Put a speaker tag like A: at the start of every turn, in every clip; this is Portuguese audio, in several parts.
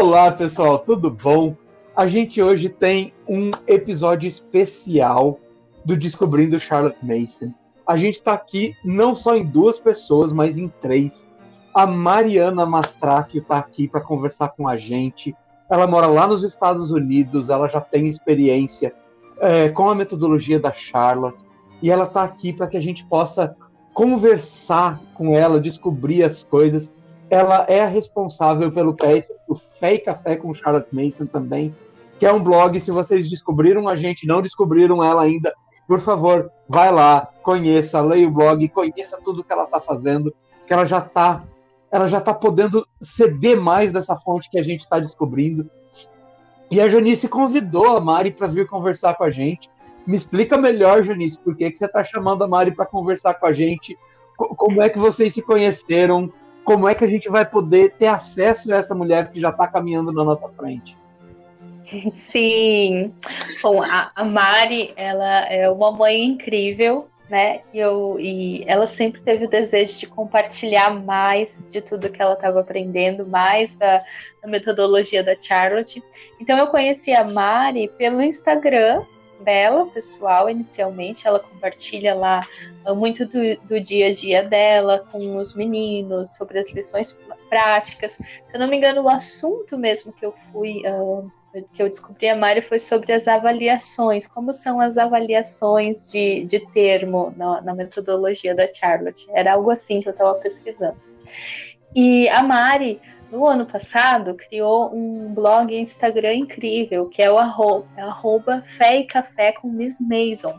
A: Olá, pessoal, tudo bom? A gente hoje tem um episódio especial do Descobrindo Charlotte Mason. A gente está aqui não só em duas pessoas, mas em três. A Mariana Mastracchio está aqui para conversar com a gente. Ela mora lá nos Estados Unidos, ela já tem experiência é, com a metodologia da Charlotte e ela está aqui para que a gente possa conversar com ela, descobrir as coisas. Ela é a responsável pelo o Fé e Café com Charlotte Mason também, que é um blog. Se vocês descobriram a gente, não descobriram ela ainda, por favor, vai lá, conheça, leia o blog, conheça tudo que ela está fazendo, que ela já está ela já está podendo ceder mais dessa fonte que a gente está descobrindo. E a Janice convidou a Mari para vir conversar com a gente. Me explica melhor, Janice, por que, que você está chamando a Mari para conversar com a gente? Como é que vocês se conheceram? Como é que a gente vai poder ter acesso a essa mulher que já está caminhando na nossa frente?
B: Sim. Bom, a, Mari, ela é uma mãe incrível, né? E, eu, e ela sempre teve o desejo de compartilhar mais de tudo que ela estava aprendendo, mais da, da, metodologia da Charlotte. Então eu conheci a Mari pelo Instagram dela, pessoal, inicialmente. Ela compartilha lá uh, muito do, do, dia a dia dela com os meninos, sobre as lições práticas. Se eu não me engano, o assunto mesmo que eu fui. Uh, que eu descobri a Mari foi sobre as avaliações, como são as avaliações de, de termo na, na metodologia da Charlotte. Era algo assim que eu estava pesquisando. E a Mari, no ano passado, criou um blog e Instagram incrível, que é o arroba, arroba Fé e Café com Miss Mason.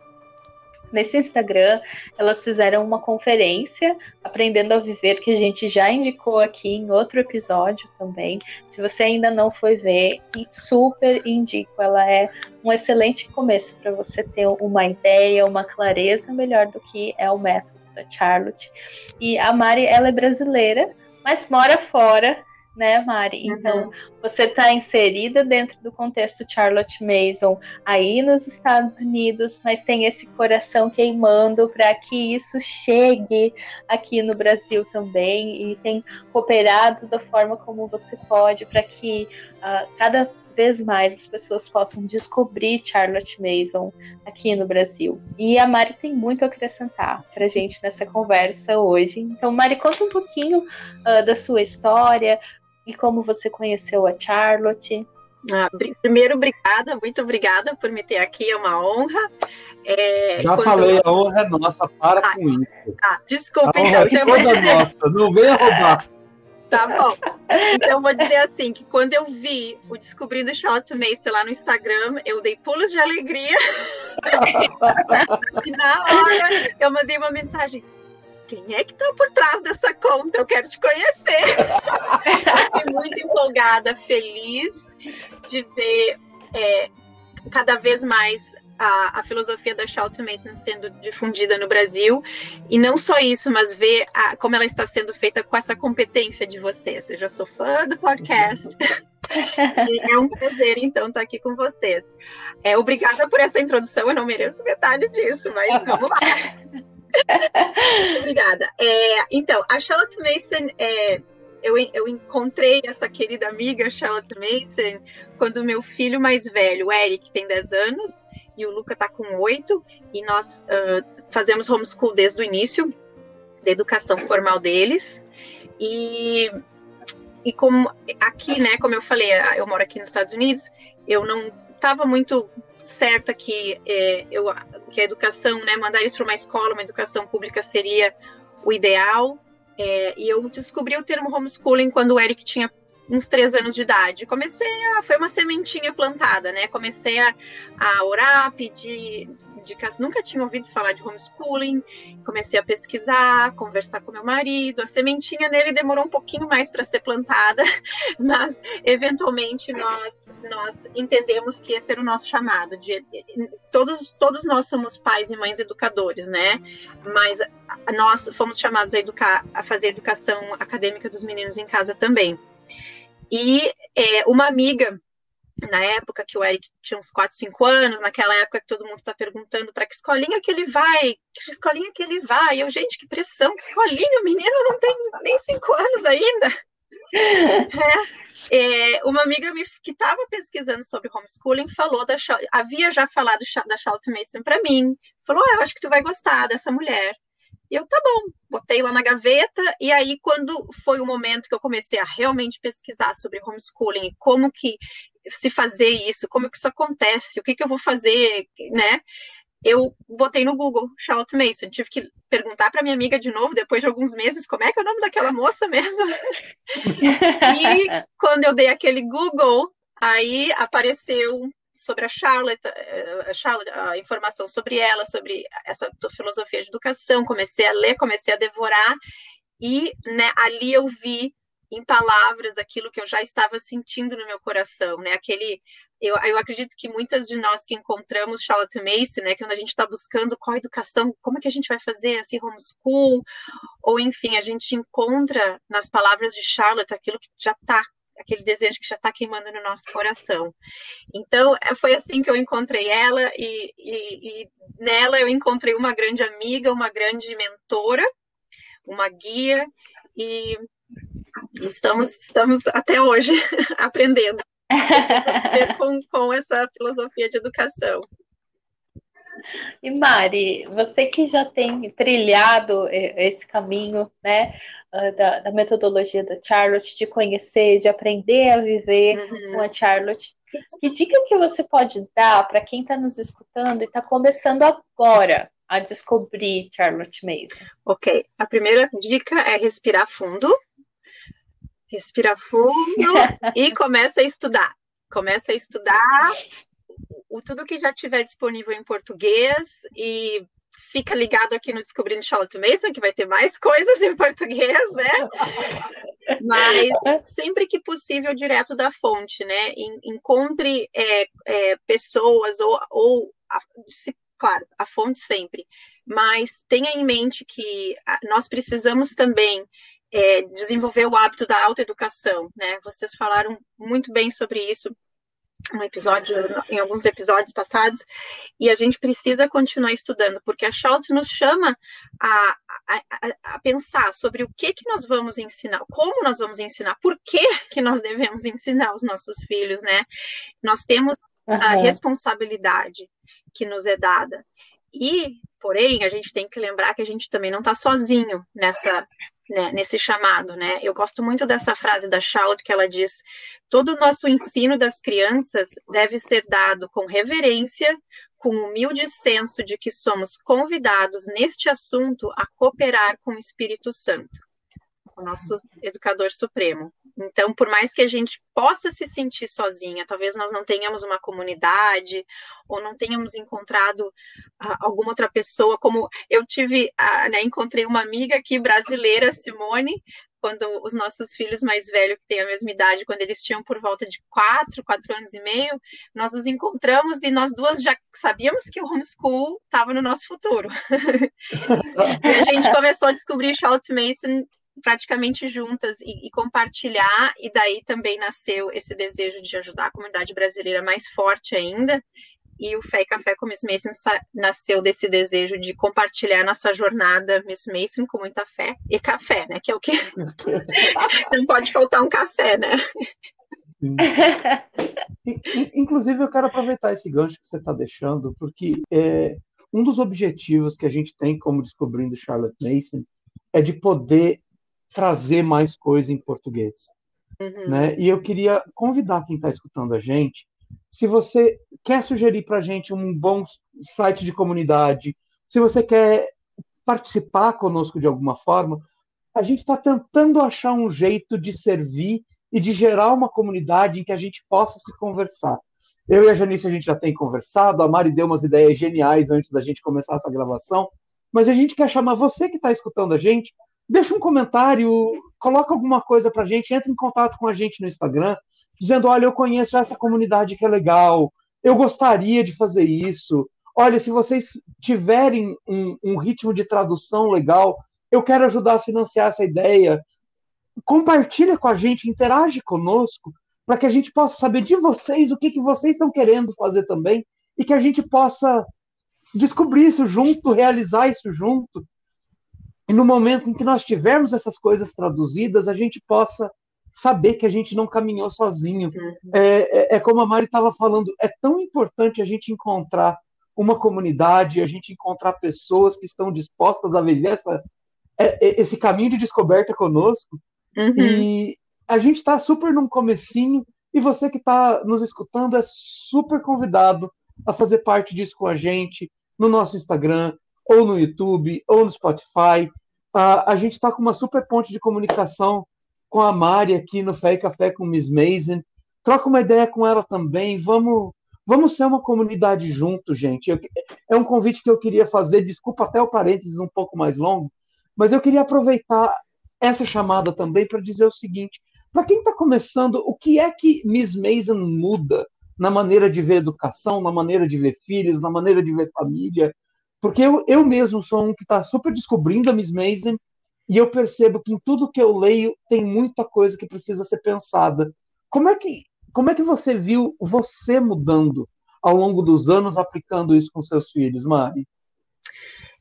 B: Nesse Instagram, elas fizeram uma conferência Aprendendo a Viver, que a gente já indicou aqui em outro episódio também. Se você ainda não foi ver, super indico. Ela é um excelente começo para você ter uma ideia, uma clareza melhor do que é o método da Charlotte. E a Mari, ela é brasileira, mas mora fora né, Mari? Uhum. Então, uhum. você está inserida dentro do contexto Charlotte Mason aí nos Estados Unidos, mas tem esse coração queimando para que isso chegue aqui no Brasil também e tem cooperado da forma como você pode para que uh, cada vez mais as pessoas possam descobrir Charlotte Mason aqui no Brasil. E a Mari tem muito a acrescentar para gente nessa conversa hoje. Então, Mari, conta um pouquinho uh, da sua história, e como você conheceu a Charlotte.
C: Ah, primeiro, obrigada, muito obrigada por me ter aqui, é uma honra.
A: É, Já falei, a honra é nossa, para ah, com isso.
C: Ah, desculpa, então.
A: então é toda dizer... nossa, não venha roubar.
C: Tá bom. Então, vou dizer assim, que quando eu vi o Descobrindo Shot Mace lá no Instagram, eu dei pulos de alegria. e na hora, eu mandei uma mensagem, quem é que está por trás dessa conta? Eu quero te conhecer. Fiquei muito empolgada, feliz de ver é, cada vez mais a, a, filosofia da Charlton Mason sendo difundida no Brasil. E não só isso, mas ver a, como ela está sendo feita com essa competência de vocês. Eu já sou fã do podcast. é um prazer, então, estar aqui com vocês. É, obrigada por essa introdução. Eu não mereço metade disso, mas vamos lá. Obrigada. É, então, a Charlotte Mason, é, eu, eu, encontrei essa querida amiga Charlotte Mason quando meu filho mais velho, o Eric, tem 10 anos, e o Luca está com 8, e nós uh, fazemos homeschool desde o início da educação formal deles. E, e como aqui, né, como eu falei, eu moro aqui nos Estados Unidos, eu não estava muito certa que, é, eu, que a educação, né, mandar eles para uma escola, uma educação pública seria o ideal. É, e eu descobri o termo homeschooling quando o Eric tinha uns três anos de idade. Comecei a. Foi uma sementinha plantada, né? Comecei a, a orar, pedir dicas. Nunca tinha ouvido falar de homeschooling. Comecei a pesquisar, conversar com meu marido. A sementinha nele demorou um pouquinho mais para ser plantada, mas eventualmente nós, nós entendemos que esse era o nosso chamado. De, todos, todos nós somos pais e mães educadores, né? Mas nós fomos chamados a educar, a fazer educação acadêmica dos meninos em casa também. E é, uma amiga, na época que o Eric tinha uns 4, 5 anos, naquela época que todo mundo está perguntando para que escolinha que ele vai, que escolinha que ele vai. E eu, gente, que pressão, que escolinha, o menino não tem nem 5 anos ainda. É, é, uma amiga me, que estava pesquisando sobre homeschooling falou da havia já falado da Charlotte Mason para mim. Falou: oh, eu acho que tu vai gostar dessa mulher. E eu, tá bom, botei lá na gaveta, e aí, quando foi o momento que eu comecei a realmente pesquisar sobre homeschooling e como que se fazer isso, como que isso acontece, o que que eu vou fazer, né? Eu botei no Google Charlotte Mason, tive que perguntar para minha amiga de novo, depois de alguns meses, como é que é o nome daquela moça mesmo? e quando eu dei aquele Google, aí apareceu sobre a Charlotte, eh, a, Charlotte, a informação sobre ela, sobre essa filosofia de educação, comecei a ler, comecei a devorar, e né, ali eu vi em palavras aquilo que eu já estava sentindo no meu coração, né? Aquele, eu, eu acredito que muitas de nós que encontramos Charlotte Mason, né, que quando a gente está buscando qual educação, como é que a gente vai fazer assim homeschool, ou enfim, a gente encontra nas palavras de Charlotte aquilo que já está aquele desejo que já está queimando no nosso coração. Então, é, foi assim que eu encontrei ela, e, e, e nela eu encontrei uma grande amiga, uma grande mentora, uma guia, e estamos, estamos até hoje aprendendo com, com essa filosofia de educação.
B: E Mari, você que já tem trilhado esse caminho, né, ah, da, da, metodologia da Charlotte, de conhecer, de aprender a viver uhum. com a Charlotte. Que dica que você pode dar para quem está nos escutando e está começando agora a descobrir Charlotte Mason?
C: Ok, a primeira dica é respirar fundo. Respira fundo e começa a estudar. Começa a estudar o, tudo que já tiver disponível em português e fica ligado aqui no Descobrindo Charlotte Mason, que vai ter mais coisas em português, né? Mas sempre que possível, direto da fonte, né? Encontre é, é, pessoas ou, ou a, se, claro, a fonte sempre, mas tenha em mente que nós precisamos também é, desenvolver o hábito da autoeducação, né? Vocês falaram muito bem sobre isso um episódio, em alguns episódios passados, e a gente precisa continuar estudando, porque a Schultz nos chama a, a, a, pensar sobre o que que nós vamos ensinar, como nós vamos ensinar, por que que nós devemos ensinar os nossos filhos, né? Nós temos uhum. a responsabilidade que nos é dada. E, porém, a gente tem que lembrar que a gente também não está sozinho nessa né, nesse chamado, né? Eu gosto muito dessa frase da Charlotte que ela diz: todo o nosso ensino das crianças deve ser dado com reverência, com humilde senso de que somos convidados neste assunto a cooperar com o Espírito Santo, o nosso educador supremo. Então, por mais que a gente possa se sentir sozinha, talvez nós não tenhamos uma comunidade ou não tenhamos encontrado uh, alguma outra pessoa, como eu tive, uh, né, encontrei uma amiga aqui brasileira, Simone, quando os nossos filhos mais velhos, que têm a mesma idade, quando eles tinham por volta de quatro, quatro anos e meio, nós nos encontramos e nós duas já sabíamos que o homeschool estava no nosso futuro. e a gente começou a descobrir Charlotte Mason praticamente juntas e, e, compartilhar, e daí também nasceu esse desejo de ajudar a comunidade brasileira mais forte ainda. E o Fé e Café com Miss Mason nasceu desse desejo de compartilhar nossa jornada Miss Mason com muita fé e café, né? Que é o que não pode faltar um café, né?
A: Inclusive, eu quero aproveitar esse gancho que você está deixando, porque é, um dos objetivos que a gente tem como descobrindo Charlotte Mason é de poder trazer mais coisa em português. Uhum. Né? E eu queria convidar quem está escutando a gente, se você quer sugerir para a gente um bom site de comunidade, se você quer participar conosco de alguma forma, a gente está tentando achar um jeito de servir e de gerar uma comunidade em que a gente possa se conversar. Eu e a Janice a gente já tem conversado, a Mari deu umas ideias geniais antes da gente começar essa gravação, mas a gente quer chamar você que está escutando a gente deixa um comentário, coloca alguma coisa para a gente, entra em contato com a gente no Instagram, dizendo: olha, eu conheço essa comunidade que é legal, eu gostaria de fazer isso. Olha, se vocês tiverem um, um ritmo de tradução legal, eu quero ajudar a financiar essa ideia. Compartilha com a gente, interage conosco, para que a gente possa saber de vocês o que, que vocês estão querendo fazer também e que a gente possa descobrir isso junto, realizar isso junto e no momento em que nós tivermos essas coisas traduzidas, a gente possa saber que a gente não caminhou sozinho. Uhum. É, é, é, como a Mari estava falando, é tão importante a gente encontrar uma comunidade, a gente encontrar pessoas que estão dispostas a viver essa, é, é, esse caminho de descoberta conosco. Uhum. E a gente está super num comecinho, e você que está nos escutando é super convidado a fazer parte disso com a gente no nosso Instagram, ou no YouTube, ou no Spotify. Uh, a gente está com uma super ponte de comunicação com a Mari aqui no Fé e Café com Miss Mason. Troca uma ideia com ela também. Vamos, vamos ser uma comunidade junto, gente. Eu, é um convite que eu queria fazer. Desculpa até o parênteses um pouco mais longo, mas eu queria aproveitar essa chamada também para dizer o seguinte: para quem está começando, o que é que Miss Mason muda na maneira de ver educação, na maneira de ver filhos, na maneira de ver família? Porque eu, eu mesmo sou um que está super descobrindo a Miss Mason e eu percebo que em tudo que eu leio tem muita coisa que precisa ser pensada. Como é que, como é que você viu você mudando ao longo dos anos aplicando isso com seus filhos, Mari?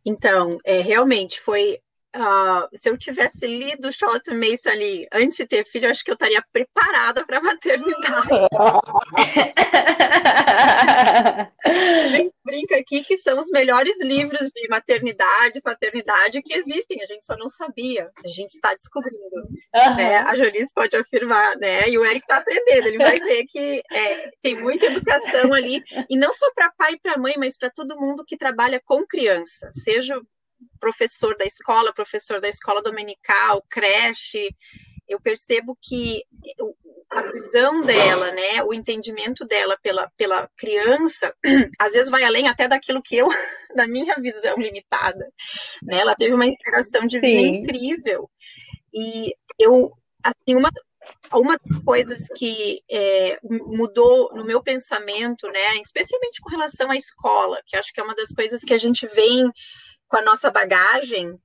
C: Então, é, realmente foi Uh, se eu tivesse lido Charlotte Mason ali antes de ter filho, eu acho que eu estaria preparada para a maternidade. a gente brinca aqui que são os melhores livros de maternidade, paternidade que existem. A gente só não sabia. A gente está descobrindo. Uhum. Né? A Jolice pode afirmar, né? E o Eric está aprendendo. Ele vai ver que é, tem muita educação ali, e não só para pai e para mãe, mas para todo mundo que trabalha com criança, seja professor da escola, professor da escola dominical, creche, eu percebo que a visão dela, né, o entendimento dela pela, pela criança, às vezes vai além até daquilo que eu, da minha visão limitada, né, ela teve uma inspiração divina Sim. incrível, e eu, assim, uma, uma das coisas que é, mudou no meu pensamento, né, especialmente com relação à escola, que acho que é uma das coisas que a gente vem com a nossa bagagem,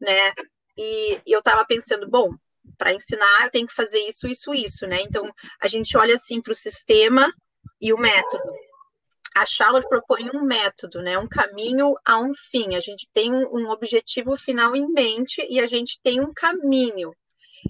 C: né? E, eu estava pensando, bom, para ensinar eu tenho que fazer isso, isso, isso, né? Então a gente olha assim para o sistema e o método. A Charlotte propõe um método, né? Um caminho a um fim. A gente tem um, um objetivo final em mente e a gente tem um caminho.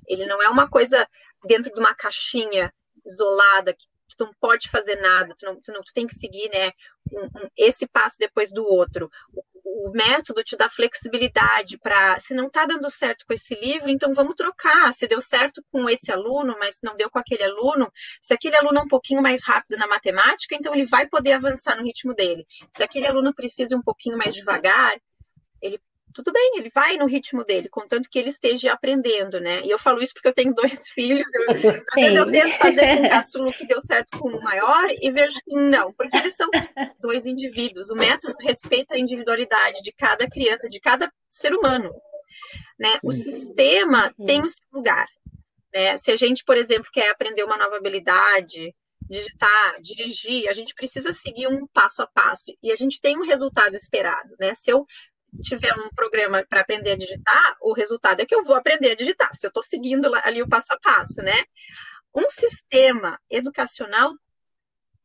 C: Ele não é uma coisa dentro de uma caixinha isolada que tu não pode fazer nada, tu não, tu não tu tem que seguir, né, um, um, esse passo depois do outro. O, o método te dá flexibilidade para, se não está dando certo com esse livro, então vamos trocar. Se deu certo com esse aluno, mas não deu com aquele aluno, se aquele aluno é um pouquinho mais rápido na matemática, então ele vai poder avançar no ritmo dele. Se aquele aluno precisa um pouquinho mais devagar, ele tudo bem, ele vai no ritmo dele, contanto que ele esteja aprendendo, né? E eu falo isso porque eu tenho dois filhos, eu, às vezes eu tento fazer com o caçulo que deu certo com o maior e vejo que não, porque eles são dois indivíduos. O método respeita a individualidade de cada criança, de cada ser humano, né? O sistema tem o seu lugar, né? Se a gente, por exemplo, quer aprender uma nova habilidade, digitar, dirigir, a gente precisa seguir um passo a passo e a gente tem um resultado esperado, né? Se eu tiver um programa para aprender a digitar, o resultado é que eu vou aprender a digitar, se eu estou seguindo ali o passo a passo, né? Um sistema educacional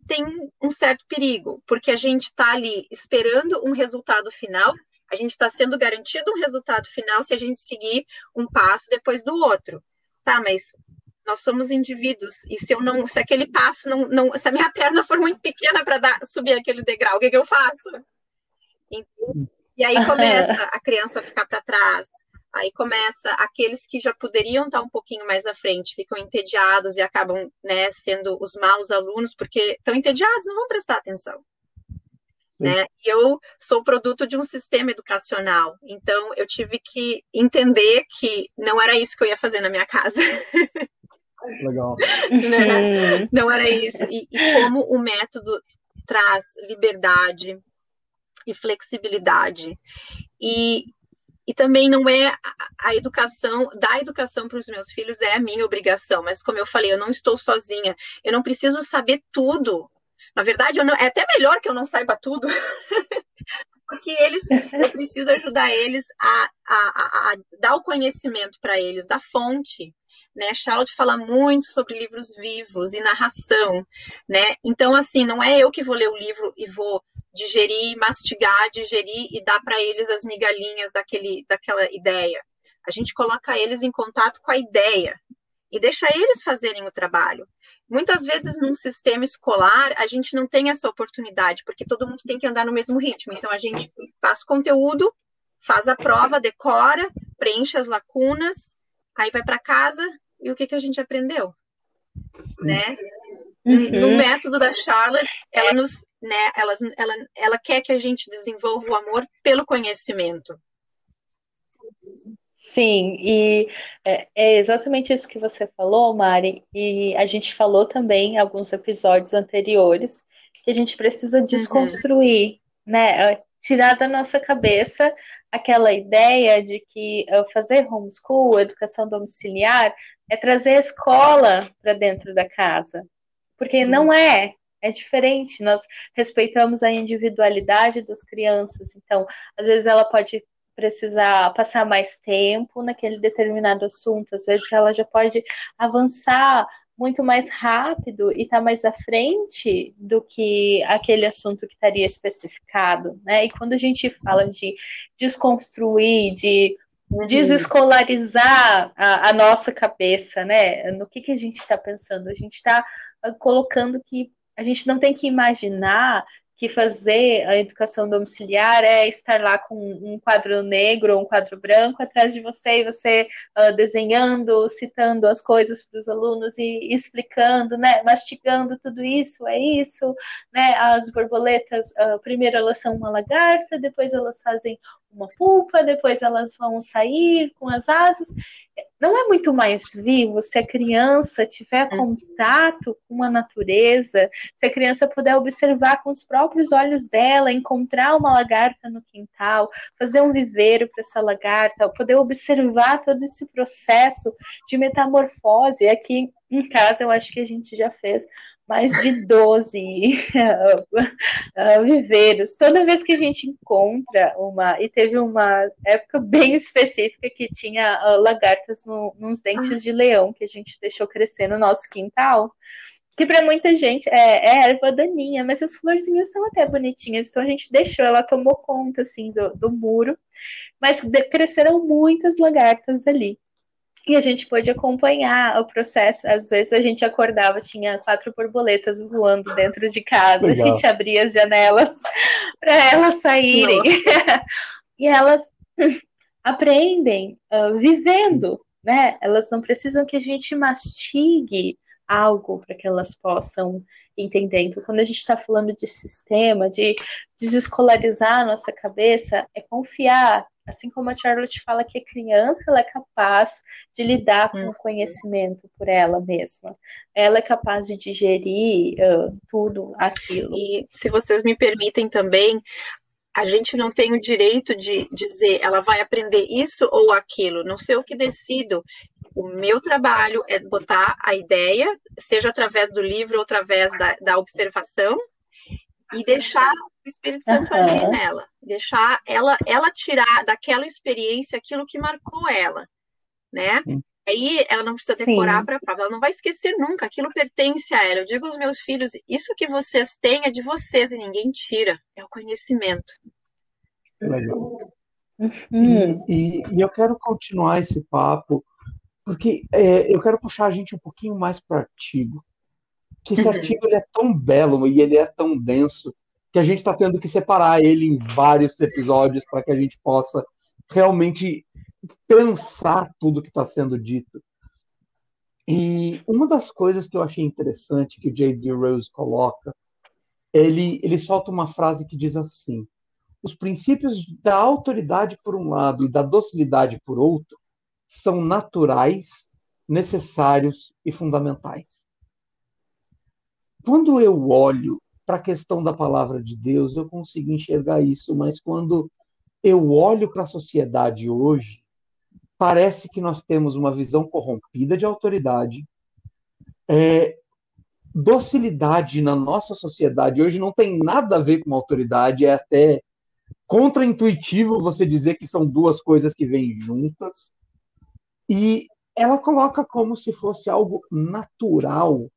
C: tem um certo perigo, porque a gente está ali esperando um resultado final, a gente está sendo garantido um resultado final se a gente seguir um passo depois do outro. Tá, mas nós somos indivíduos, e se eu não, se aquele passo não, não se a minha perna for muito pequena para subir aquele degrau, o que, que eu faço? Então, e aí começa a criança a ficar para trás. Aí começa aqueles que já poderiam estar um pouquinho mais à frente, ficam entediados e acabam né, sendo os maus alunos, porque estão entediados, não vão prestar atenção. Né? E eu sou produto de um sistema educacional, então eu tive que entender que não era isso que eu ia fazer na minha casa.
A: Legal.
C: né? Não era isso. E, e como o método traz liberdade, e flexibilidade. E, e também não é a educação, da educação para os meus filhos é a minha obrigação, mas como eu falei, eu não estou sozinha, eu não preciso saber tudo. Na verdade, não, é até melhor que eu não saiba tudo, porque eles, eu preciso ajudar eles a, a, a, a dar o conhecimento para eles da fonte. Né, Charlotte fala muito sobre livros vivos e narração, né? Então, assim, não é eu que vou ler o livro e vou digerir, mastigar, digerir e dar para eles as migalhinhas daquele, daquela ideia. A gente coloca eles em contato com a ideia. e deixar eles fazerem o trabalho. Muitas vezes, num sistema escolar, a gente não tem essa oportunidade, porque todo mundo tem que andar no mesmo ritmo. Então, a gente faz conteúdo, faz a prova, decora, preenche as lacunas, aí vai para casa e o que, que a gente aprendeu? Né? Uhum. No método da Charlotte, ela nos, né, ela, ela, ela quer que a gente desenvolva o amor pelo conhecimento.
B: Sim, e é, é, exatamente isso que você falou, Mari, e a gente falou também em alguns episódios anteriores que a gente precisa uhum. desconstruir, uhum. né? Tirar da nossa cabeça aquela ideia de que fazer homeschool, educação domiciliar, é trazer a escola para dentro da casa. Porque uhum. não é, é diferente. Nós respeitamos a individualidade das crianças. Então, às vezes ela pode precisar passar mais tempo naquele determinado assunto, às vezes ela já pode avançar muito mais rápido e estar tá mais à frente do que aquele assunto que estaria especificado, né? E quando a gente fala de desconstruir, de uhum. desescolarizar a, a, nossa cabeça, né? No que, que a gente está pensando? A gente está colocando que a gente não tem que imaginar que fazer a educação domiciliar é estar lá com um quadro negro ou um quadro branco atrás de você e você uh, desenhando, citando as coisas para os alunos e explicando, né, mastigando tudo isso, é isso, né, as borboletas, uh, primeiro elas são uma lagarta, depois elas fazem uma pulpa, depois elas vão sair com as asas não é muito mais vivo se a criança tiver uhum. contato com a natureza, se a criança puder observar com os próprios olhos dela, encontrar uma lagarta no quintal, fazer um viveiro para essa lagarta, poder observar todo esse processo de metamorfose. Aqui em casa eu acho que a gente já fez mais de 12 uh, viveiros. Toda vez que a gente encontra uma, e teve uma época bem específica que tinha uh, lagartas no, nos dentes ah. de leão que a gente deixou crescer no nosso quintal. Que para muita gente é, é, erva daninha, mas as florzinhas são até bonitinhas, então a gente deixou, ela tomou conta assim do, do muro, mas cresceram muitas lagartas ali e a gente pôde acompanhar o processo. Às vezes a gente acordava, tinha quatro borboletas voando dentro de casa, Legal. a gente abria as janelas para elas saírem. e elas aprendem uh, vivendo, né? Elas não precisam que a gente mastigue algo para que elas possam entender. Então, quando a gente está falando de sistema, de desescolarizar a nossa cabeça, é confiar Assim como a Charlotte fala que a criança ela é capaz de lidar com o uhum. conhecimento por ela mesma. Ela é capaz de digerir uh, tudo aquilo.
C: E se vocês me permitem também, a gente não tem o direito de dizer ela vai aprender isso ou aquilo. Não sei o que decido. O meu trabalho é botar a ideia, seja através do livro ou através da, da observação, e deixar o Espírito Santo uhum. agir nela, deixar ela, ela tirar daquela experiência aquilo que marcou ela, né? Sim. Aí ela não precisa decorar para a prova, ela não vai esquecer nunca, aquilo pertence a ela. Eu digo aos meus filhos, isso que vocês têm é de vocês e ninguém tira, é o conhecimento.
A: Legal. Uhum. E, e, e, eu quero continuar esse papo, porque é, eu quero puxar a gente um pouquinho mais para o artigo. Que esse uhum. artigo ele é tão belo e ele é tão denso que a gente está tendo que separar ele em vários episódios para que a gente possa realmente pensar tudo que está sendo dito. E uma das coisas que eu achei interessante que o J.D. Rose coloca, ele, ele solta uma frase que diz assim: os princípios da autoridade por um lado e da docilidade por outro são naturais, necessários e fundamentais. Quando eu olho para a questão da palavra de Deus, eu consigo enxergar isso, mas quando eu olho para a sociedade hoje, parece que nós temos uma visão corrompida de autoridade. É, docilidade na nossa sociedade hoje não tem nada a ver com autoridade, é até contraintuitivo você dizer que são duas coisas que vêm juntas. E ela coloca como se fosse algo natural.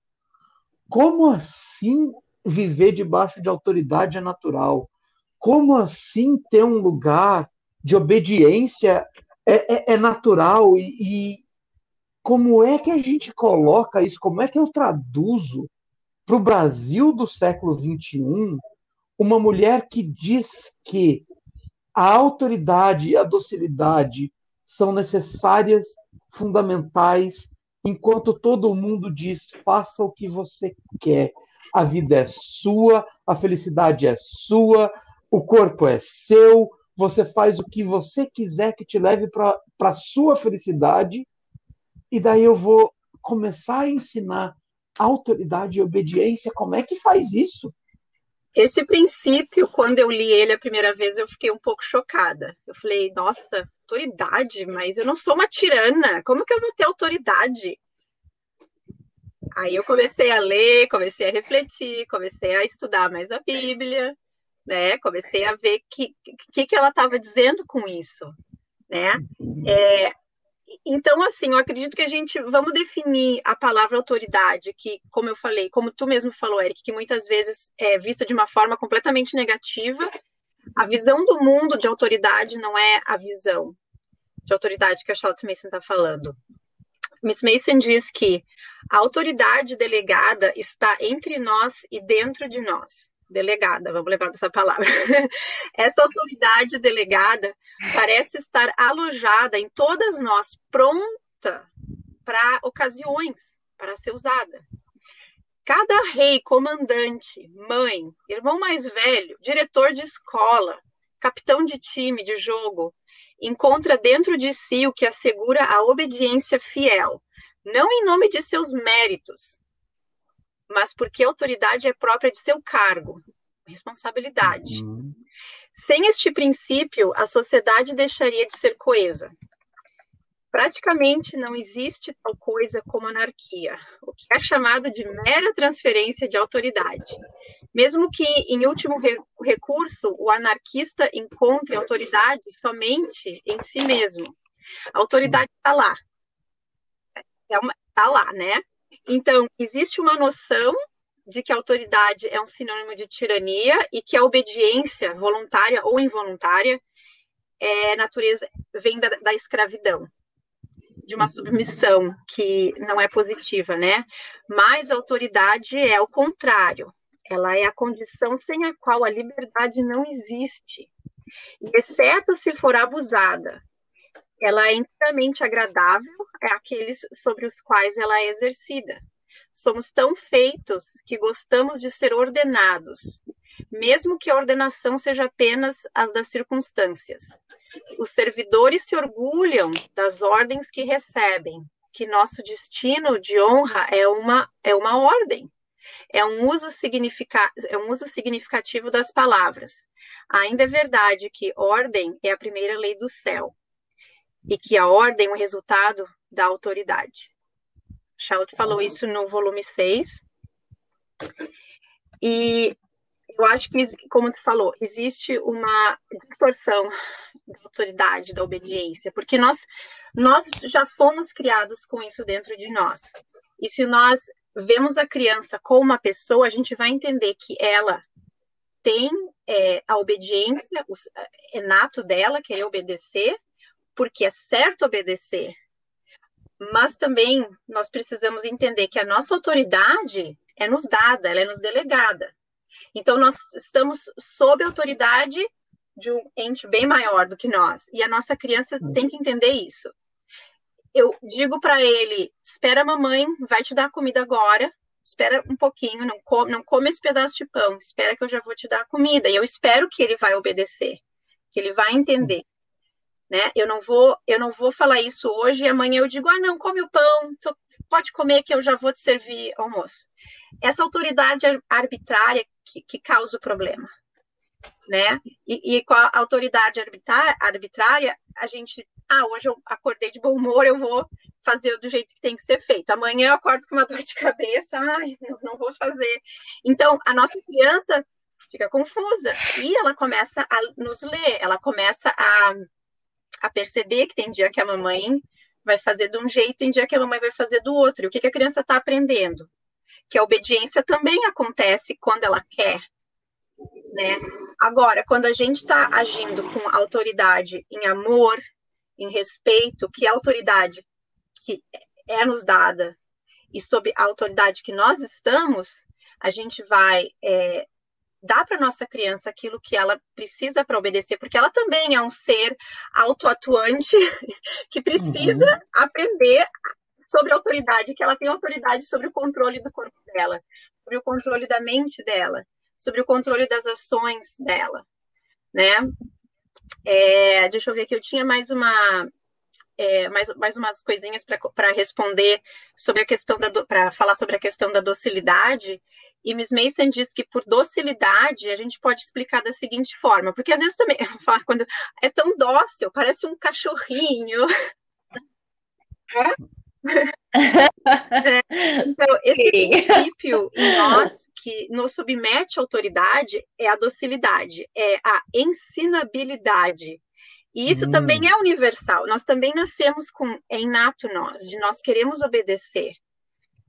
A: Como assim viver debaixo de autoridade é natural? Como assim ter um lugar de obediência é, é, é natural? E, e, como é que a gente coloca isso? Como é que eu traduzo para o Brasil do século XXI uma mulher que diz que a autoridade e a docilidade são necessárias, fundamentais, enquanto todo mundo diz: faça o que você quer. A vida é sua, a felicidade é sua, o corpo é seu, você faz o que você quiser que te leve para a sua felicidade, e daí eu vou começar a ensinar autoridade e obediência. Como é que faz isso?
C: Esse princípio, quando eu li ele a primeira vez, eu fiquei um pouco chocada. Eu falei, nossa, autoridade, mas eu não sou uma tirana, como que eu vou ter autoridade? Aí eu comecei a ler, comecei a refletir, comecei a estudar mais a Bíblia, né? Comecei a ver o que, que, que ela estava dizendo com isso, né? É, então, assim, eu acredito que a gente vamos definir a palavra autoridade, que, como eu falei, como tu mesmo falou, Eric, que muitas vezes é vista de uma forma completamente negativa. A visão do mundo de autoridade não é a visão de autoridade que a Charlotte Mason está falando. Miss Mason diz que a autoridade delegada está entre nós e dentro de nós delegada, vamos lembrar dessa palavra. Essa autoridade delegada parece estar alojada em todas nós, pronta para ocasiões, para ser usada. Cada rei, comandante, mãe, irmão mais velho, diretor de escola, capitão de time de jogo, encontra dentro de si o que assegura a obediência fiel, não em nome de seus méritos, mas porque a autoridade é própria de seu cargo, responsabilidade. Uhum. Sem este princípio, a sociedade deixaria de ser coesa. Praticamente não existe tal coisa como anarquia, o que é chamado de mera transferência de autoridade. Mesmo que, em último recurso, o anarquista encontre autoridade somente em si mesmo. A autoridade está lá. Está é lá, né? Então, existe uma noção de que a autoridade é um sinônimo de tirania e que a obediência, voluntária ou involuntária, é natureza vem da, da escravidão, de uma submissão que não é positiva, né? Mas a autoridade é o contrário. Ela é a condição sem a qual a liberdade não existe. Exceto se for abusada, ela é inteiramente agradável àqueles sobre os quais ela é exercida. Somos tão feitos que gostamos de ser ordenados, mesmo que a ordenação seja apenas as das circunstâncias. Os servidores se orgulham das ordens que recebem, que nosso destino de honra é uma, é uma ordem. É um, uso significa, é um uso significativo das palavras. Ainda é verdade que ordem é a primeira lei do céu e que a ordem é o resultado da autoridade. Charlotte falou isso no volume 6. E eu acho que, como tu falou, existe uma distorção da autoridade, da obediência, porque nós, nós já fomos criados com isso dentro de nós. E se nós vemos a criança como uma pessoa, a gente vai entender que ela tem é, a obediência, o, é nato dela, querer obedecer, porque é certo obedecer, mas também nós precisamos entender que a nossa autoridade é nos dada, ela é nos delegada. Então, nós estamos sob a autoridade de um ente bem maior do que nós. E a nossa criança uhum. tem que entender isso. Eu digo para ele: espera mamãe, vai te dar comida agora. Espera um pouquinho, não come, não come esse pedaço de pão. Espera que eu já vou te dar comida. E eu espero que ele vai obedecer, que ele vai entender né? Eu não vou, eu não vou falar isso hoje e amanhã eu digo, ah, não, come o pão, pode comer que eu já vou te servir almoço. Essa autoridade arbitrária que, que causa o problema, né? E, e com a autoridade arbitrária, a gente, ah, hoje eu acordei de bom humor, eu vou fazer do jeito que tem que ser feito. Amanhã eu acordo com uma dor de cabeça, ai, não, não vou fazer. Então, a nossa criança fica confusa e ela começa a nos ler, ela começa a a perceber que tem dia que a mamãe vai fazer de um jeito, tem dia que a mamãe vai fazer do outro. E o que, que a criança está aprendendo? Que a obediência também acontece quando ela quer. Né? Agora, quando a gente está agindo com autoridade em amor, em respeito, que é autoridade que é nos dada e sob a autoridade que nós estamos, a gente vai é, dar para nossa criança aquilo que ela precisa para obedecer, porque ela também é um ser autoatuante que precisa uhum. aprender sobre a autoridade, que ela tem autoridade sobre o controle do corpo dela, sobre o controle da mente dela, sobre o controle das ações dela, né? É, deixa eu ver aqui, eu tinha mais uma é, mais, mais umas coisinhas para responder sobre a questão da para falar sobre a questão da docilidade. E Miss Mason diz que por docilidade a gente pode explicar da seguinte forma, porque às vezes também quando é tão dócil, parece um cachorrinho. Então, esse Sim. princípio em nós que nos submete à autoridade é a docilidade, é a ensinabilidade. E isso hum. também é universal. Nós também nascemos com, é inato nós, de nós queremos obedecer.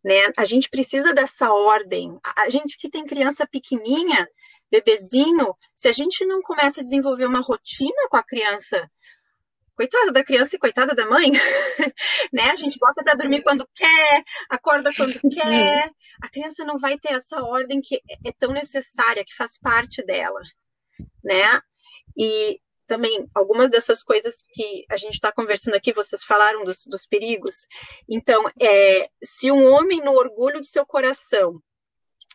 C: Né? A gente precisa dessa ordem. A gente que tem criança pequenininha, bebezinho, se a gente não começa a desenvolver uma rotina com a criança, coitada da criança e coitada da mãe, né? A gente bota para dormir quando quer, acorda quando quer. A criança não vai ter essa ordem que é tão necessária, que faz parte dela, né? E também algumas dessas coisas que a gente está conversando aqui, vocês falaram dos, dos perigos. Então, é, se um homem, no orgulho de seu coração,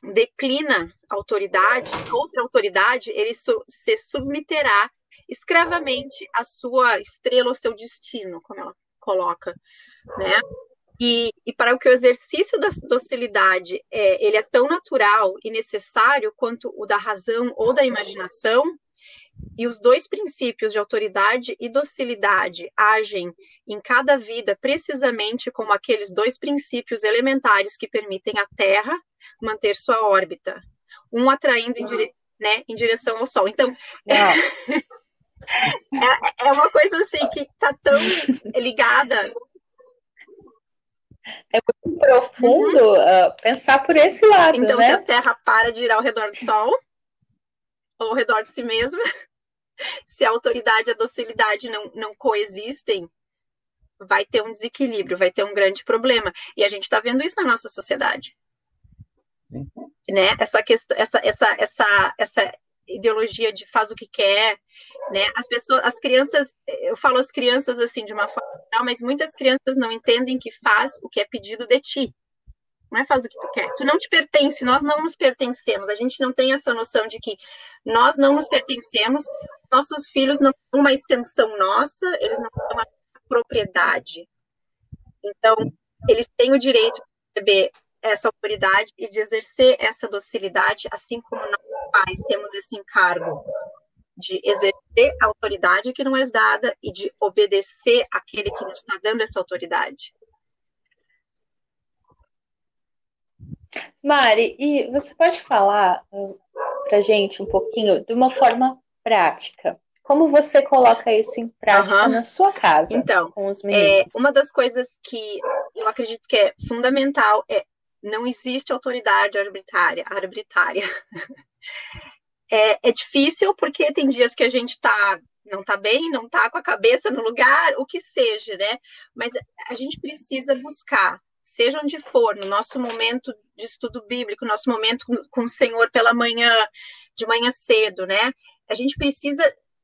C: declina autoridade, outra autoridade, ele se submeterá escravamente à sua estrela, ao seu destino, como ela coloca, né? E, e, para o que o exercício da docilidade é, ele é tão natural e necessário quanto o da razão ou da imaginação, e os dois princípios de autoridade e docilidade agem em cada vida precisamente como aqueles dois princípios elementares que permitem à Terra manter sua órbita, um atraindo em, dire... né, em direção ao Sol. Então, é, é, é uma coisa assim que está tão ligada
B: é muito profundo uhum. uh, pensar por esse lado.
C: Então,
B: né?
C: se a Terra para de girar ao redor do Sol, ou ao redor de si mesma, se a autoridade e a docilidade não, não coexistem, vai ter um desequilíbrio, vai ter um grande problema. E a gente está vendo isso na nossa sociedade. Sim. Né? Essa, questão, essa, essa, essa, essa ideologia de faz o que quer, né? As pessoas, as crianças, eu falo as crianças assim de uma forma geral, mas muitas crianças não entendem que faz o que é pedido de ti. Não é faz o que tu quer. Tu não te pertence, nós não nos pertencemos. A gente não tem essa noção de que nós não nos pertencemos, nossos filhos não são uma extensão nossa, eles não são uma propriedade. Então, eles têm o direito de receber essa autoridade e de exercer essa docilidade, assim como nós pais temos esse encargo de exercer a autoridade que não é dada e de obedecer aquele que nos está dando essa autoridade.
B: Mari, e você pode falar uh, para gente um pouquinho de uma forma prática? Como você coloca isso em prática uhum. na sua casa,
C: então, com os é, meninos? É, uma das coisas que eu acredito que é fundamental é não existe autoridade arbitrária. arbitrária. É, é difícil porque tem dias que a gente está não está bem, não está com a cabeça no lugar, o que seja, né? Mas a gente precisa buscar seja onde for, no nosso momento de estudo bíblico, nosso momento com o Senhor pela manhã, de manhã cedo, né? A gente precisa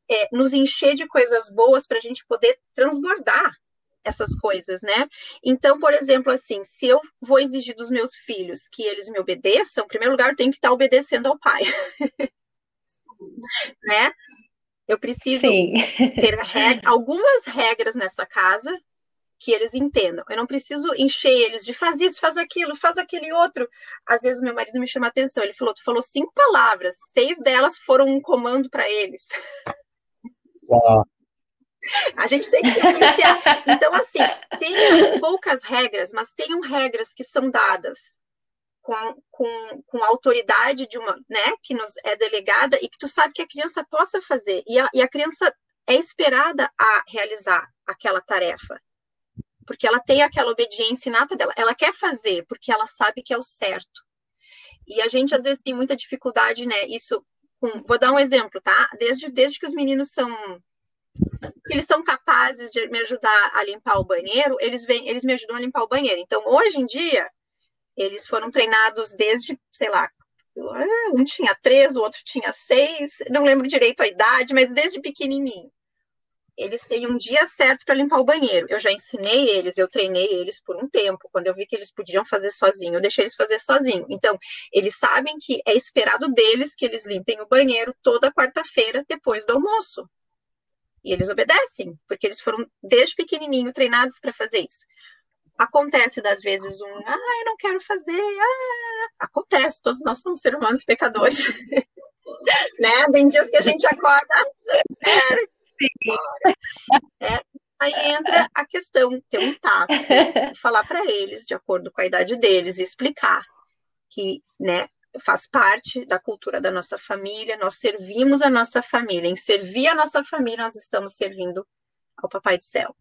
C: é, nos encher de coisas boas para a gente poder transbordar essas coisas, né? Então, por exemplo, assim, se eu vou exigir dos meus filhos que eles me obedeçam, em primeiro lugar, eu tenho que estar obedecendo ao pai, né? Eu preciso Sim. ter algumas regras nessa casa que eles entendam. Eu não preciso encher eles de faz isso, faz aquilo, faz aquele outro. Às vezes meu marido me chama a atenção, ele falou, tu falou cinco palavras, seis delas foram um comando para eles. A gente tem que iniciar. Então, assim, tem poucas regras, mas tenham regras que são dadas com, com, com a autoridade de uma, né, que nos é delegada e que tu sabe que a criança possa fazer. E a, e a criança é esperada a realizar aquela tarefa porque ela tem aquela obediência inata dela. Ela quer fazer porque ela sabe que é o certo. E a gente às vezes tem muita dificuldade, né? Isso, com, vou dar um exemplo, tá? Desde, desde que os meninos são que eles são capazes de me ajudar a limpar o banheiro, eles eles me ajudam a limpar o banheiro. Então, hoje em dia, eles foram treinados desde, sei lá, um tinha três, o outro tinha seis, não lembro direito a idade, mas desde pequenininho. Eles têm um dia certo para limpar o banheiro. Eu já ensinei eles, eu treinei eles por um tempo. Quando eu vi que eles podiam fazer sozinho, eu deixei eles fazer sozinho. Então, eles sabem que é esperado deles que eles limpem o banheiro toda quarta-feira depois do almoço. E eles obedecem, porque eles foram desde pequenininho treinados para fazer isso. Acontece das vezes um, ah, eu não quero fazer, ah, acontece, todos nós somos seres humanos pecadores. né? Tem dias que a gente acorda, quero. É, aí entra a questão, ter um tato, falar para eles, de acordo com a idade deles, explicar que, né, faz parte da cultura da nossa família, nós servimos a nossa família. Em servir a nossa família, nós estamos servindo ao Papai do Céu.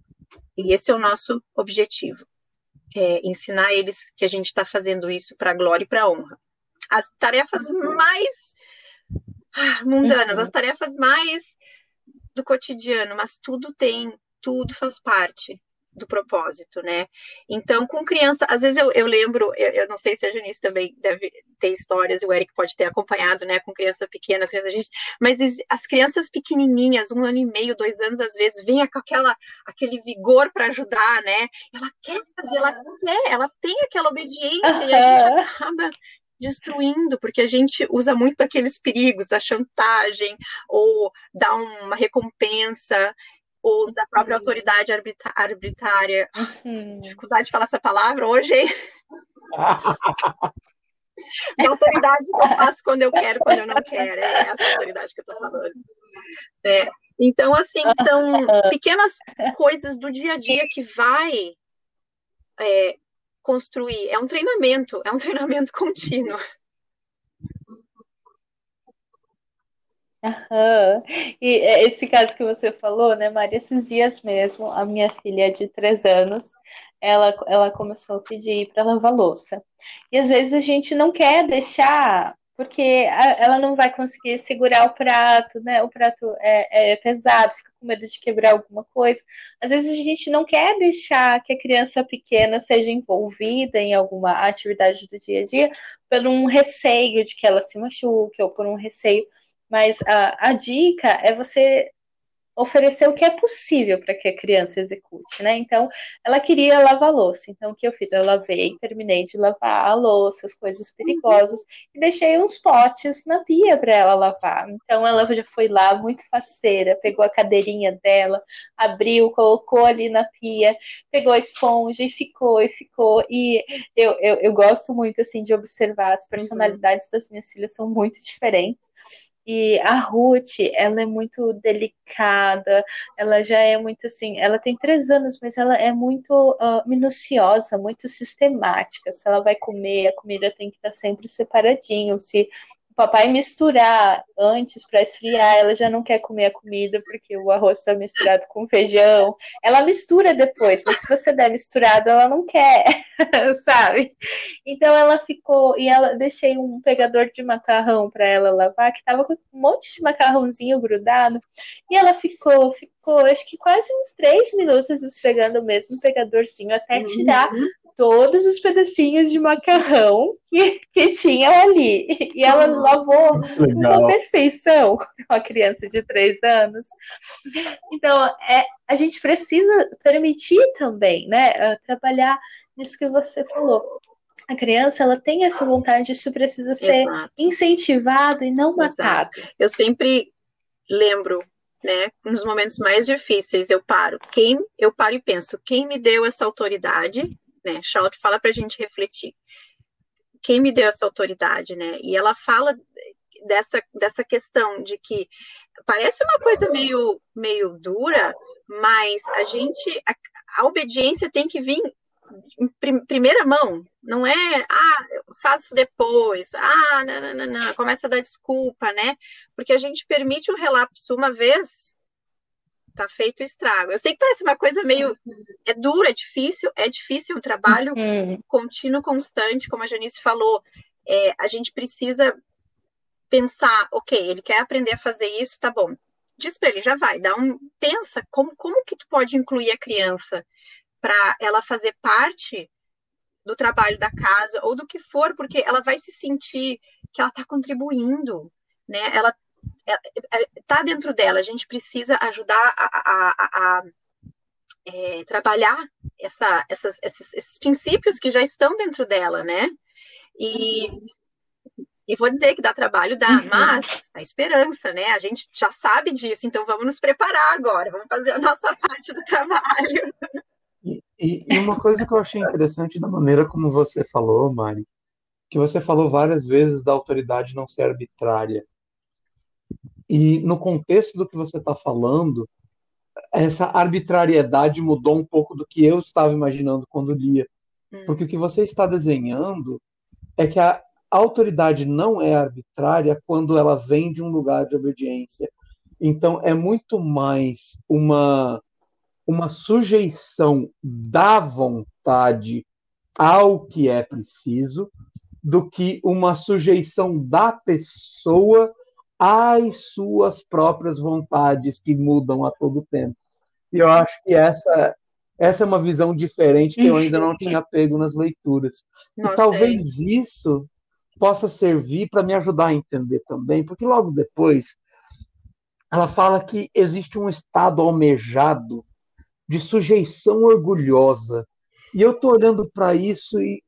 C: E esse é o nosso objetivo. É ensinar eles que a gente está fazendo isso para a glória e para a honra. As tarefas mais ah, mundanas, as tarefas mais do cotidiano, mas tudo tem, tudo faz parte do propósito, né? Então, com criança, às vezes eu, eu lembro, eu, eu, não sei se a Janice também deve ter histórias, o Eric pode ter acompanhado, né, com criança pequena, criança, gente, mas as crianças pequenininhas, um ano e meio, dois anos, às vezes, vêm com aquela, aquele vigor para ajudar, né? Ela quer fazer, ela quer, ela tem aquela obediência uhum. e a gente acaba destruindo, porque a gente usa muito aqueles perigos, a chantagem, ou dar uma recompensa, ou da própria autoridade arbitrária. Uhum. Dificuldade de falar essa palavra hoje. da autoridade que eu faço quando eu quero, quando eu não quero. É essa autoridade que eu estou falando. É. Então, assim, são pequenas coisas do dia a dia que vai é, construir. É um treinamento, é um treinamento contínuo.
B: E é, esse caso que você falou, né, Maria, esses dias mesmo, a minha filha de três anos, ela, ela começou a pedir para lavar louça. E às vezes a gente não quer deixar, porque ela não vai conseguir segurar o prato, né? O prato é, é pesado, fica com medo de quebrar alguma coisa. Às vezes a gente não quer deixar que a criança pequena seja envolvida em alguma atividade do dia a dia por um receio de que ela se machuque ou por um receio mas a, a dica é você oferecer o que é possível para que a criança execute, né? Então, ela queria lavar louça. Então, o que eu fiz? Eu lavei, terminei de lavar a louça, as coisas perigosas, e deixei uns potes na pia para ela lavar. Então, ela já foi lá muito faceira, pegou a cadeirinha dela, abriu, colocou ali na pia, pegou a esponja e ficou, e ficou. E eu, eu, eu gosto muito, assim, de observar as uhum. personalidades uhum. das minhas filhas são muito diferentes. E a Ruth, ela é muito delicada, ela já é muito assim, ela tem três anos, mas ela é muito uh, minuciosa, muito sistemática. Se ela vai comer, a comida tem que estar sempre separadinho. Se papai misturar antes para esfriar, ela já não quer comer a comida porque o arroz está misturado com feijão. Ela mistura depois, mas se você der misturado, ela não quer, sabe? Então ela ficou e ela deixei um pegador de macarrão para ela lavar que tava com um monte de macarrãozinho grudado e ela ficou, ficou, acho que quase uns três minutos esfregando o mesmo pegadorzinho até tirar uhum todos os pedacinhos de macarrão que, que tinham ali. E ela lavou com perfeição uma criança de três anos. Então, é, a gente precisa permitir também, né? Trabalhar nisso que você falou. A criança ela tem essa vontade, isso precisa ser Exato. incentivado e não matado. Exato.
C: Eu sempre lembro né? Nos momentos mais difíceis, eu paro. Quem eu paro e penso, quem me deu essa autoridade né? Fala para a gente refletir. Quem me deu essa autoridade, né? E ela fala dessa, dessa questão de que parece uma coisa meio, meio dura, mas a gente, a, a obediência tem que vir em primeira mão, não é, ah, faço depois, ah, não, não, não, não, começa a dar desculpa, né? Porque a gente permite um relapso uma vez, tá feito o estrago. Eu sei que parece uma coisa meio. É dura, é difícil, é difícil, é um trabalho uhum. contínuo, constante, como a Janice falou. É, a gente precisa pensar, ok, ele quer aprender a fazer isso, tá bom. diz para ele, já vai, dá um, pensa como, como que tu pode incluir a criança para ela fazer parte do trabalho da casa ou do que for, porque ela vai se sentir que ela está contribuindo, né? Ela está dentro dela. A gente precisa ajudar a, a, a, a é, trabalhar essa, essas, esses, esses princípios que já estão dentro dela, né? E e vou dizer que dá trabalho, dá, uhum. mas a esperança, né? A gente já sabe disso, então vamos nos preparar agora, vamos fazer a nossa parte do trabalho.
A: E, e, e uma coisa que eu achei interessante da maneira como você falou, Mari, que você falou várias vezes da autoridade não ser arbitrária. E no contexto do que você está falando, essa arbitrariedade mudou um pouco do que eu estava imaginando quando lia. Hum. Porque o que você está desenhando é que a, a autoridade não é arbitrária quando ela vem de um lugar de obediência. Então, é muito mais uma, uma sujeição da vontade ao que é preciso do que uma sujeição da pessoa às suas próprias vontades que mudam a todo tempo. E eu acho que essa essa é uma visão diferente que eu ainda não tinha pego nas leituras. Nossa, e talvez é. isso possa servir para me ajudar a entender também, porque logo depois ela fala que existe um estado almejado de sujeição orgulhosa. E eu estou olhando para isso e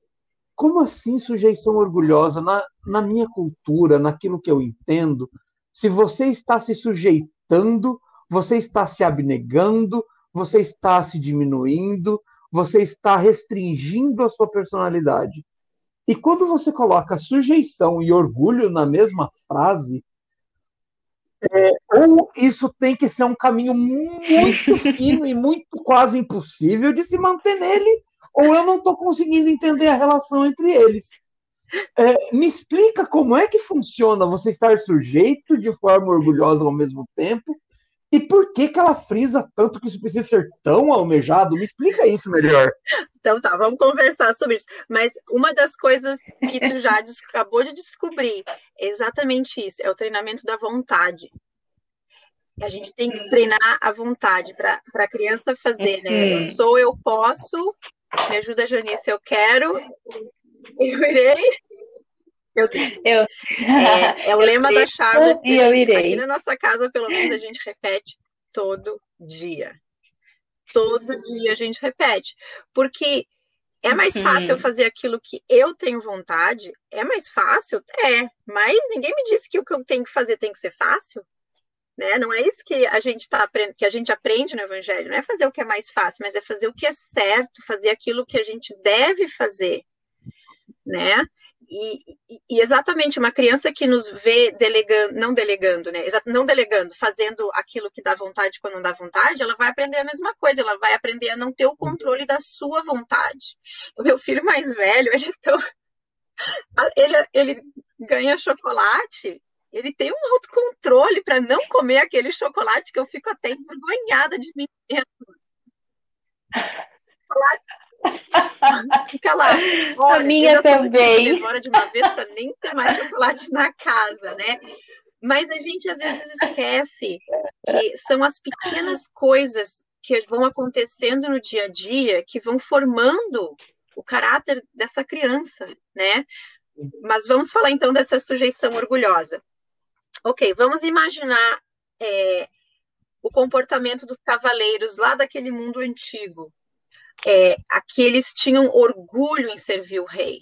A: como assim sujeição orgulhosa? Na, na minha cultura, naquilo que eu entendo, se você está se sujeitando, você está se abnegando, você está se diminuindo, você está restringindo a sua personalidade. E quando você coloca sujeição e orgulho na mesma frase, é, ou isso tem que ser um caminho muito fino e muito quase impossível de se manter nele, ou eu não estou conseguindo entender a relação entre eles. É, me explica como é que funciona você estar sujeito de forma orgulhosa ao mesmo tempo e por que, que ela frisa tanto que isso precisa ser tão almejado? Me explica isso melhor.
C: Então tá, vamos conversar sobre isso. Mas uma das coisas que tu já acabou de descobrir é exatamente isso: é o treinamento da vontade. A gente tem que treinar a vontade para a criança fazer, né? Eu sou, eu posso, me ajuda, Janice, eu quero, eu irei, eu, eu... É, é, o lema da Charlotte.
B: E eu irei. Aqui
C: na nossa casa, pelo menos, a gente repete todo dia. Todo dia a gente repete. Porque é mais uhum. fácil eu fazer aquilo que eu tenho vontade? É mais fácil? É. Mas ninguém me disse que o que eu tenho que fazer tem que ser fácil. Né? Não é isso que a gente tá que a gente aprende no Evangelho. Não é fazer o que é mais fácil, mas é fazer o que é certo, fazer aquilo que a gente deve fazer, né? E, e, exatamente uma criança que nos vê delegando, não delegando, né? Não delegando, fazendo aquilo que dá vontade quando não dá vontade, ela vai aprender a mesma coisa, ela vai aprender a não ter o controle da sua vontade. O meu filho mais velho, ele, é tão... ele, ele ganha chocolate, ele tem um autocontrole para não comer aquele chocolate que eu fico até envergonhada de mim. Chocolate Fica lá.
B: Olha, a minha também.
C: Demora de uma vez para nem ter mais chocolate na casa, né? Mas a gente às vezes esquece que são as pequenas coisas que vão acontecendo no dia a dia que vão formando o caráter dessa criança, né? Mas vamos falar então dessa sujeição orgulhosa. Ok, vamos imaginar é, o comportamento dos cavaleiros lá daquele mundo antigo, é, aqui eles tinham orgulho em servir o rei.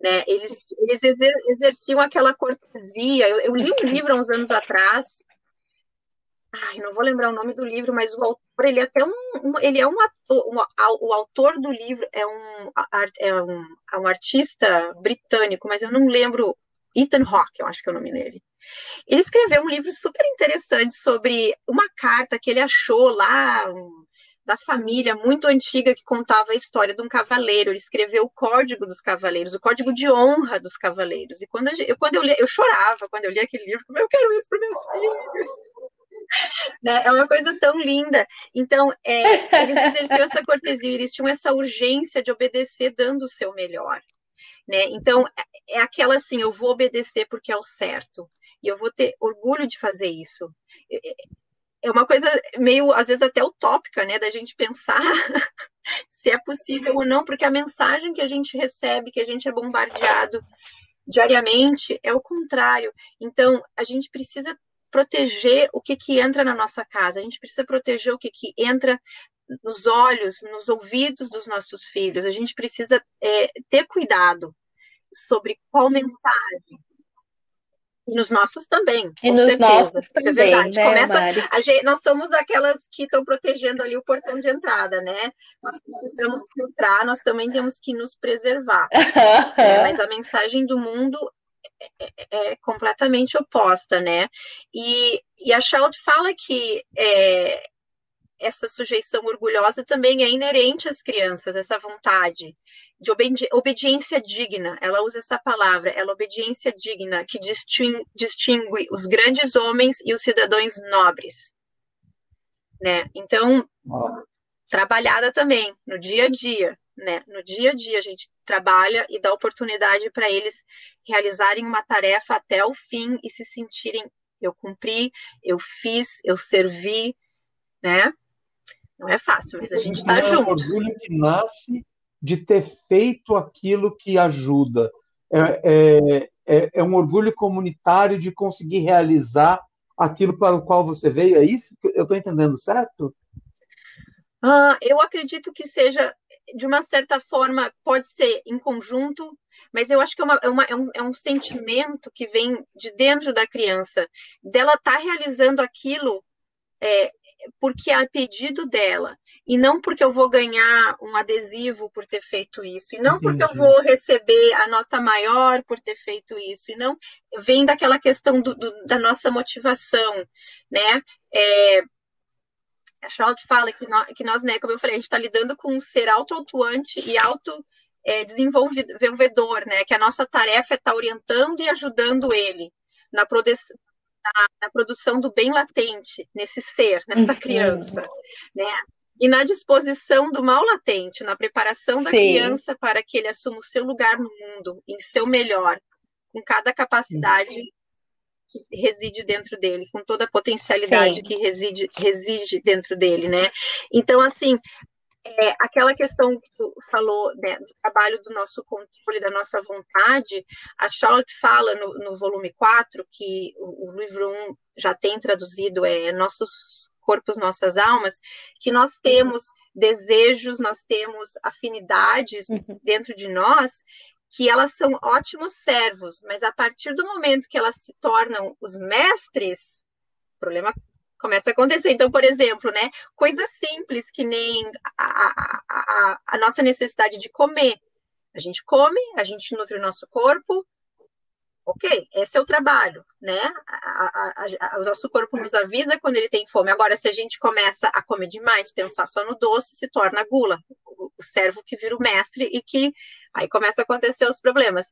C: Né? Eles, eles exerciam aquela cortesia. Eu, eu, li um livro há uns anos atrás. Ai, não vou lembrar o nome do livro, mas o autor, ele é até um, um ele é um ator, um, o autor do livro é um, é um, é um artista britânico, mas eu não lembro, Ethan Hawke, eu acho que é o nome dele. Ele escreveu um livro super interessante sobre uma carta que ele achou lá, da família muito antiga que contava a história de um cavaleiro. Ele escreveu o Código dos Cavaleiros, o Código de Honra dos Cavaleiros. E quando eu, quando eu li, eu chorava quando eu li aquele livro, eu quero isso para meus filhos. Né? É uma coisa tão linda. Então, é, eles exerciam essa cortesia, eles tinham essa urgência de obedecer, dando o seu melhor. Né? Então, é, aquela assim: eu vou obedecer porque é o certo. e eu vou ter orgulho de fazer isso. É uma coisa meio, às vezes, até utópica, né, da gente pensar se é possível ou não, porque a mensagem que a gente recebe, que a gente é bombardeado diariamente, é o contrário. Então, a gente precisa proteger o que, que entra na nossa casa, a gente precisa proteger o que, que entra nos olhos, nos ouvidos dos nossos filhos, a gente precisa é, ter cuidado sobre qual mensagem. E nos nossos também.
B: E nos certeza. nossos Isso é também, é verdade. Né,
C: Começa, gente, nós somos aquelas que estão protegendo ali o portão de entrada, né? Nós precisamos filtrar, nós também temos que nos preservar. é, mas a mensagem do mundo é, é, é completamente oposta, né? E, e a Child fala que é, essa sujeição orgulhosa também é inerente às crianças, essa vontade de obedi obediência digna. Ela usa essa palavra, ela obediência digna, que distingue, distingue os grandes homens e os cidadãos nobres. Né? Então, trabalhada também no dia a dia, né? No dia a dia a gente trabalha e dá oportunidade para eles realizarem uma tarefa até o fim e se sentirem eu cumpri, eu fiz, eu servi, né? Não é fácil, mas a gente está junto. É um
A: orgulho que nasce de ter feito aquilo que ajuda. É, é, é, é um orgulho comunitário de conseguir realizar aquilo para o qual você veio. É isso? Eu estou entendendo certo?
C: Uh, eu acredito que seja, de uma certa forma, pode ser em conjunto, mas eu acho que é, uma, é, uma, é, um, é um, sentimento que vem de dentro da criança, dela estar tá realizando aquilo é, porque é a pedido dela, e não porque eu vou ganhar um adesivo por ter feito isso, e não Entendi. porque eu vou receber a nota maior por ter feito isso, e não vem daquela questão do, do, da nossa motivação, né? É, a Charlotte fala que nós, que nós, né, como eu falei, a gente está lidando com um ser auto-atuante e auto é, né? Que a nossa tarefa é estar tá orientando e ajudando ele na, produção na, na, produção do bem latente nesse ser, nessa uhum. criança, né? E na disposição do mal latente, na preparação da Sim. criança para que ele assuma o seu lugar no mundo, em seu melhor, com cada capacidade que reside dentro dele, com toda a potencialidade Sim. que reside, reside dentro dele, né? Então, assim, é, aquela questão que tu falou né, do trabalho do nosso controle, da nossa vontade, a Charlotte fala no, no volume 4, que o, o, livro 1 já tem traduzido, é Nossos Corpos, Nossas Almas, que nós temos desejos, nós temos afinidades uhum. dentro de nós, que elas são ótimos servos, mas a partir do momento que elas se tornam os mestres, o problema começa a acontecer. Então, por exemplo, né, coisas simples que nem a, a, a, nossa necessidade de comer. A gente come, a gente nutre o nosso corpo, ok, esse é o trabalho, né? A, a, a, o nosso corpo nos avisa quando ele tem fome. Agora, se a gente começa a comer demais, pensar só no doce, se torna gula. O, o servo que vira o mestre e que aí começa a acontecer os problemas.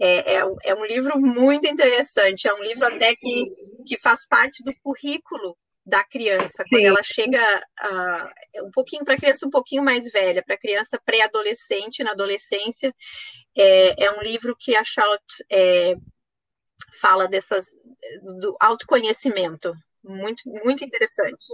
C: É, é, é um livro muito interessante, é um livro até que, que faz parte do currículo da criança, quando Sim. ela chega uh, um pouquinho para a criança um pouquinho mais velha, para a criança pré-adolescente, na adolescência, é, é, um livro que a Charlotte é, fala dessas do autoconhecimento, muito muito interessante.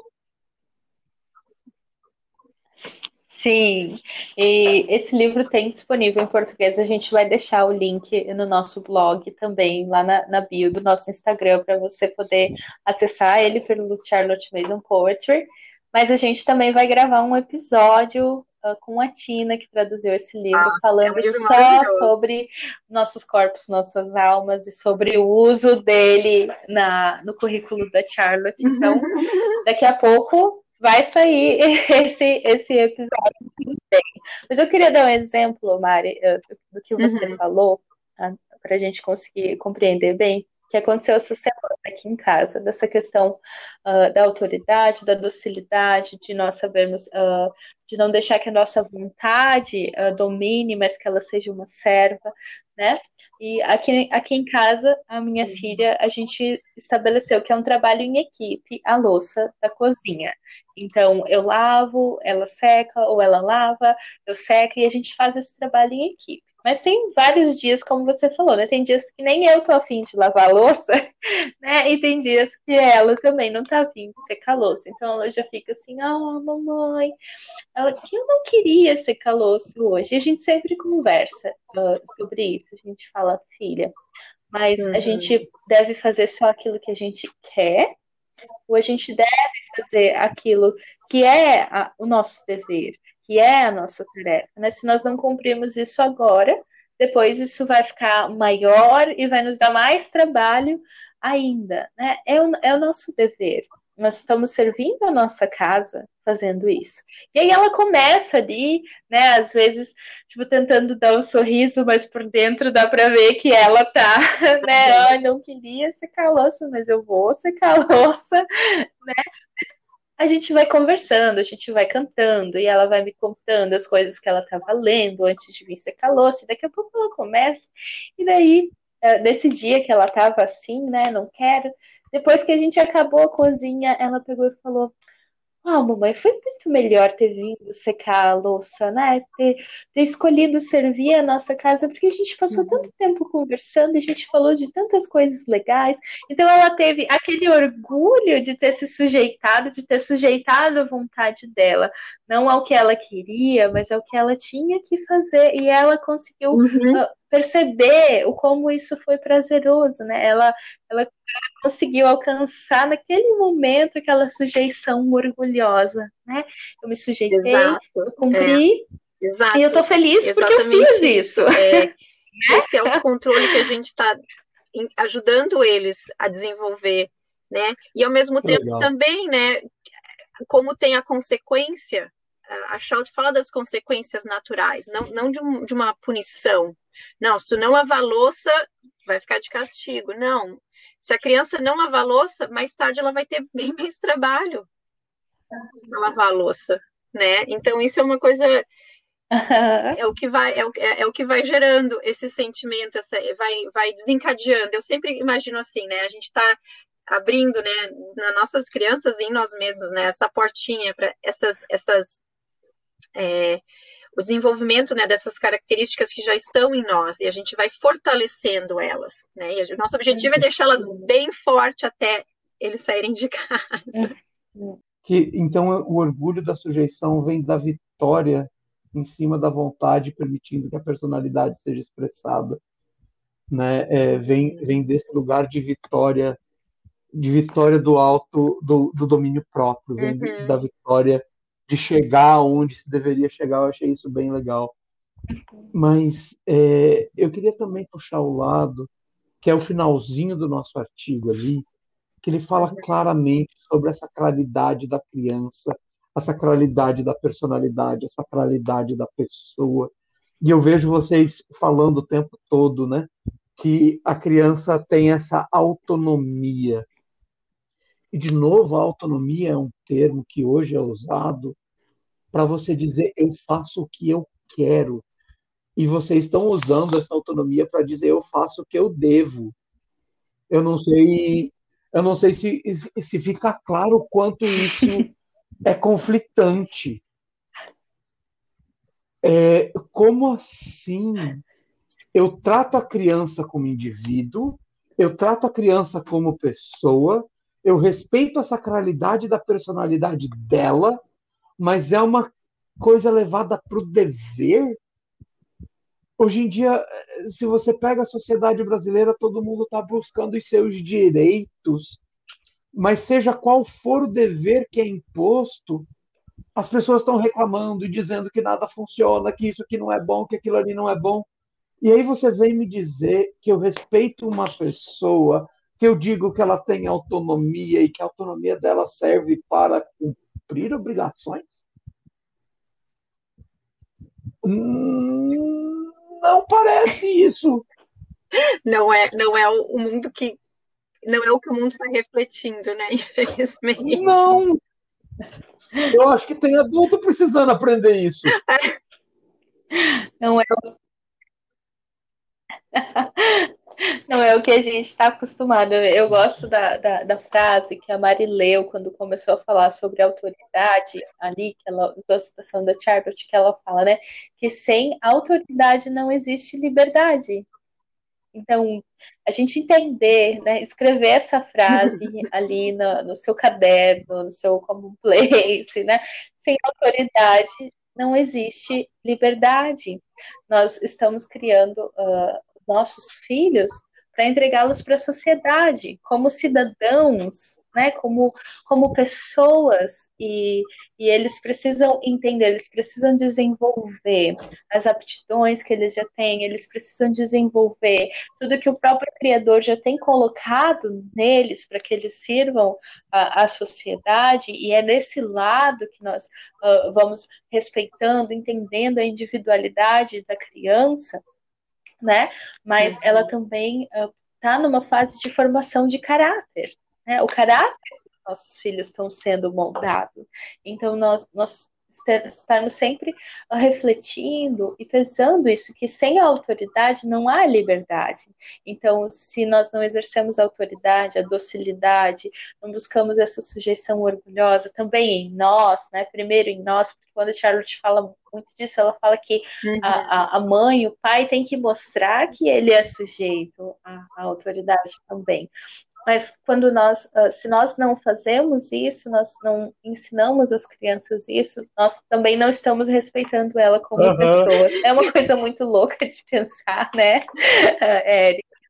B: Sim, e esse livro tem disponível em português. A gente vai deixar o link no nosso blog também, lá na, na bio do nosso Instagram, para você poder acessar ele pelo Charlotte Mason Poetry. Mas a gente também vai gravar um episódio uh, com a Tina, que traduziu esse livro, ah, falando é só sobre nossos corpos, nossas almas e sobre o uso dele na, no currículo da Charlotte. Então, daqui a pouco vai sair esse, esse episódio. Mas eu queria dar um exemplo, Mari, eh, do que você uhum. falou, tá? para a gente conseguir compreender bem que aconteceu essa semana aqui em casa, dessa questão uh, da autoridade, da docilidade, de nós sabermos, uh, de não deixar que a nossa vontade uh, domine, mas que ela seja uma serva, né? E aqui, aqui em casa, a minha uhum. filha, a gente estabeleceu que é um trabalho em equipe, a louça da cozinha. Então, eu lavo, ela seca, ou ela lava, eu seco, e a gente faz esse trabalho em equipe. Mas tem vários dias, como você falou, né? Tem dias que nem eu tô afim de lavar a louça, né? E tem dias que ela também não tá afim de secar a louça. Então ela já fica assim, ah, oh, mamãe, ela que eu não queria secar a louça hoje. E a gente sempre conversa uh, sobre isso. A gente fala, filha, mas uhum. a gente deve fazer só aquilo que a gente quer, ou a gente deve fazer aquilo que é a, o nosso dever que é a nossa tarefa. Né? Se nós não cumprirmos isso agora, depois isso vai ficar maior e vai nos dar mais trabalho ainda. Né? É, o, é o nosso dever. Nós estamos servindo a nossa casa fazendo isso. E aí ela começa ali, né, às vezes, tipo, tentando dar um sorriso, mas por dentro dá para ver que ela tá, né, ah, não queria secar a louça, mas eu vou secar a louça, né, a gente vai conversando, a gente vai cantando, e ela vai me contando as coisas que ela estava lendo antes de vir ser calor-se. Daqui a pouco ela começa, e daí, é, nesse dia que ela estava assim, né, não quero, depois que a gente acabou a cozinha, ela pegou e falou: ah, mamãe, foi muito melhor ter vindo secar a louça, né? Ter, ter escolhido servir a nossa casa, porque a gente passou tanto uhum. tempo conversando, a gente falou de tantas coisas legais. Então ela teve aquele orgulho de ter se sujeitado, de ter sujeitado a vontade dela, não ao que ela queria, mas ao que ela tinha que fazer. E ela conseguiu uhum. Perceber o como isso foi prazeroso, né? Ela, ela conseguiu alcançar naquele momento aquela sujeição orgulhosa, né? Eu me sujeitei, Exato. eu cumpri, é. Exato. e eu tô feliz Exatamente porque eu fiz isso. É,
C: esse autocontrole que a gente está ajudando eles a desenvolver, né? E ao mesmo tempo Legal. também, né? Como tem a consequência, a Schalt fala das consequências naturais, não, não de, um, de uma punição, não, se tu não lavar louça, vai ficar de castigo. Não. Se a criança não lavar louça, mais tarde ela vai ter bem mais trabalho para lavar a louça, né? Então isso é uma coisa é o que vai é o, é, é, o que vai gerando esse sentimento, essa, vai vai desencadeando. Eu sempre imagino assim, né? A gente está abrindo, né, nas nossas crianças e em nós mesmos, né, essa portinha para essas essas é, o desenvolvimento né, dessas características que já estão em nós e a gente vai fortalecendo elas. Né? E o nosso objetivo é deixá-las bem fortes até eles saírem de casa.
A: Que, então, o orgulho da sujeição vem da vitória em cima da vontade, permitindo que a personalidade seja expressada. Né? É, vem, vem desse lugar de vitória, de vitória do alto, do, do domínio próprio, vem uhum. da vitória de chegar onde se deveria chegar, eu achei isso bem legal. Mas é, eu queria também puxar o lado, que é o finalzinho do nosso artigo ali, que ele fala claramente sobre a sacralidade da criança, a sacralidade da personalidade, a sacralidade da pessoa. E eu vejo vocês falando o tempo todo, né? Que a criança tem essa autonomia. E, de novo, a autonomia é um termo que hoje é usado para você dizer eu faço o que eu quero. E vocês estão usando essa autonomia para dizer eu faço o que eu devo. Eu não sei, eu não sei se, se fica claro o quanto isso é conflitante. É, como assim? Eu trato a criança como indivíduo, eu trato a criança como pessoa, eu respeito a sacralidade da personalidade dela, mas é uma coisa levada para o dever. Hoje em dia, se você pega a sociedade brasileira, todo mundo está buscando os seus direitos, mas seja qual for o dever que é imposto, as pessoas estão reclamando e dizendo que nada funciona, que isso aqui não é bom, que aquilo ali não é bom. E aí você vem me dizer que eu respeito uma pessoa, que eu digo que ela tem autonomia e que a autonomia dela serve para cumprir obrigações? Hum, não parece isso.
C: Não é, não é o mundo que não é o que o mundo está refletindo, né? Infelizmente.
A: Não. Eu acho que tem adulto precisando aprender isso.
B: Não é. Não é o que a gente está acostumado. Eu gosto da, da, da, frase que a Mari leu quando começou a falar sobre autoridade, ali, que ela usou a citação da Charbot, que ela fala, né? Que sem autoridade não existe liberdade. Então, a gente entender, né, escrever essa frase ali no, no seu caderno, no seu common place, né? Sem autoridade não existe liberdade. Nós estamos criando uh, nossos filhos para entregá-los para a sociedade como cidadãos, né, como, como pessoas, e, e eles precisam entender, eles precisam desenvolver as aptidões que eles já têm, eles precisam desenvolver tudo que o próprio Criador já tem colocado neles para que eles sirvam à sociedade, e é nesse lado que nós uh, vamos respeitando, entendendo a individualidade da criança né? Mas uhum. ela também está uh, numa fase de formação de caráter, né? O caráter dos nossos filhos estão sendo moldados. Então nós, nós estarmos sempre refletindo e pesando isso, que sem a autoridade não há liberdade. Então, se nós não exercemos a autoridade, a docilidade, não buscamos essa sujeição orgulhosa também em nós, né? Primeiro em nós, porque quando a Charlotte fala muito disso, ela fala que uhum. a, a mãe, o pai tem que mostrar que ele é sujeito à, à autoridade também. Mas quando nós, ah, se nós não fazemos isso, nós não ensinamos as crianças isso, nós também não estamos respeitando ela como uhum. pessoa. É uma coisa muito louca de pensar, né, Érica?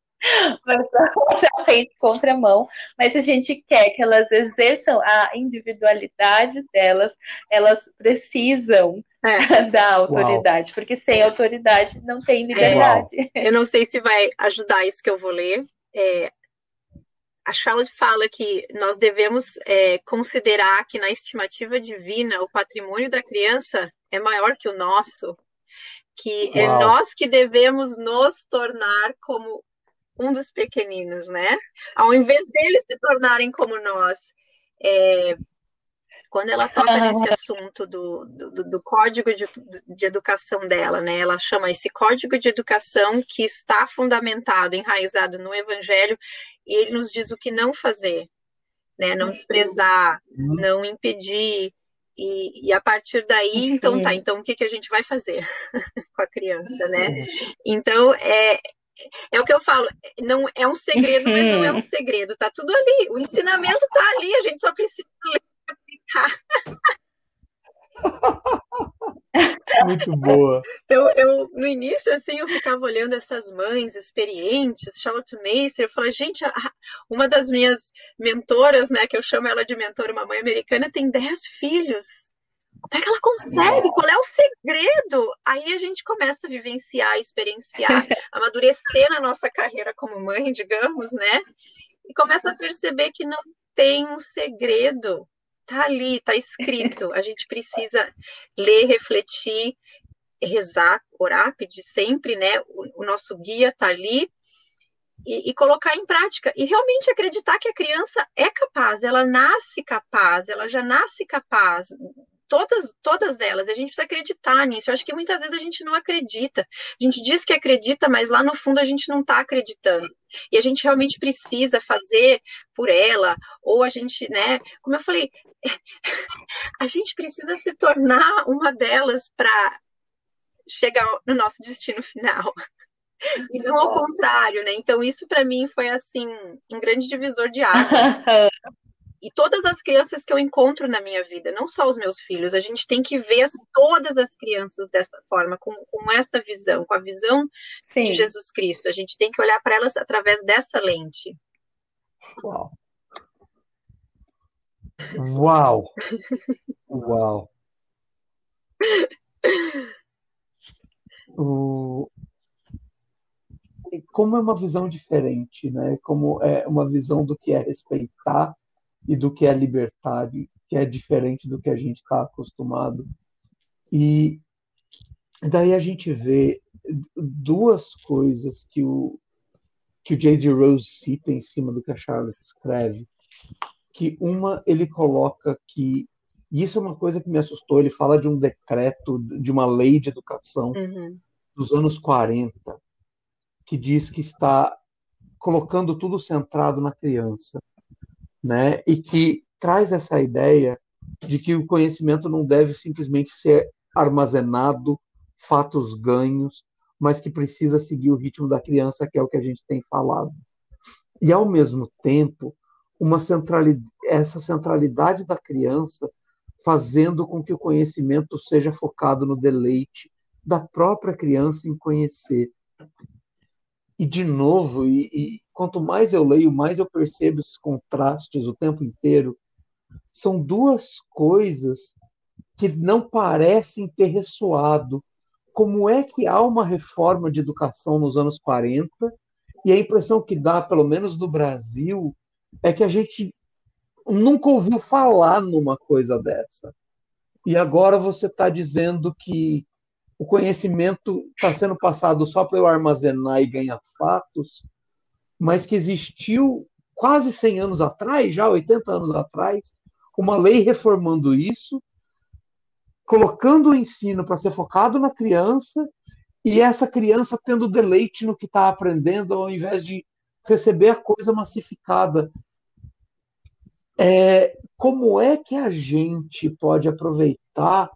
B: Mas totalmente contramão. Mas se a gente quer que elas exerçam a individualidade delas, elas precisam é. da autoridade, Uau. porque sem autoridade não tem liberdade.
C: É. Eu não sei se vai ajudar isso que eu vou ler. É, a Charlotte fala que nós devemos é, considerar que na estimativa divina o patrimônio da criança é maior que o nosso, que é Uau. é nós que devemos nos tornar como um dos pequeninos, né? Ao invés deles se tornarem como nós. É, quando ela toca nesse assunto do, do, do código de, de, educação dela, né? Ela chama esse código de educação que está fundamentado, enraizado no Evangelho, e ele nos diz o que não fazer, né? Não desprezar, uhum. não impedir. E, e a partir daí, então tá, então o que, que a gente vai fazer com a criança, né? Então, é, é o que eu falo, não é um segredo, mas não é um segredo, tá tudo ali, o ensinamento tá ali, a gente só precisa ler
A: Muito boa.
C: Eu, eu, no início, assim, eu ficava olhando essas mães experientes, Charlotte Macer, eu falei, gente, uma das minhas mentoras, né, que eu chamo ela de mentora, uma mãe americana, tem 10 filhos. Como é que ela consegue? Qual é o segredo? Aí a gente começa a vivenciar, experienciar, amadurecer na nossa carreira como mãe, digamos, né? E começa a perceber que não tem um segredo Tá ali, tá escrito. A gente precisa ler, refletir, rezar, orar, pedir sempre, né? O, o nosso guia tá ali e, e, colocar em prática e realmente acreditar que a criança é capaz, ela nasce capaz, ela já nasce capaz todas, todas elas. A gente precisa acreditar nisso. Eu acho que muitas vezes a gente não acredita. A gente diz que acredita, mas lá no fundo a gente não está acreditando. E a gente realmente precisa fazer por ela, ou a gente, né? Como eu falei, a gente precisa se tornar uma delas para chegar no nosso destino final. E não ao contrário, né? Então, isso para mim foi assim um grande divisor de águas. E todas as crianças que eu encontro na minha vida, não só os meus filhos, a gente tem que ver todas as crianças dessa forma, com, com essa visão, com a visão Sim. de Jesus Cristo. A gente tem que olhar para elas através dessa lente.
A: Uau! Uau! Uau! O... Como é uma visão diferente, né? Como é uma visão do que é respeitar e do que é liberdade, que é diferente do que a gente está acostumado. E daí a gente vê duas coisas que o que o J.D. Rose cita em cima do que a Charlotte escreve, que uma ele coloca que e isso é uma coisa que me assustou. Ele fala de um decreto, de uma lei de educação uhum. dos anos 40, que diz que está colocando tudo centrado na criança, né? E que traz essa ideia de que o conhecimento não deve simplesmente ser armazenado, fatos ganhos, mas que precisa seguir o ritmo da criança, que é o que a gente tem falado. E ao mesmo tempo, uma centralidade, essa centralidade da criança fazendo com que o conhecimento seja focado no deleite da própria criança em conhecer. E, de novo, e, e, quanto mais eu leio, mais eu percebo esses contrastes o tempo inteiro. São duas coisas que não parecem ter ressoado. Como é que há uma reforma de educação nos anos 40 e a impressão que dá, pelo menos no Brasil, é que a gente nunca ouviu falar numa coisa dessa. E agora você está dizendo que o conhecimento está sendo passado só para eu armazenar e ganhar fatos, mas que existiu quase 100 anos atrás, já 80 anos atrás, uma lei reformando isso, colocando o ensino para ser focado na criança e essa criança tendo deleite no que está aprendendo, ao invés de receber a coisa massificada. É, como é que a gente pode aproveitar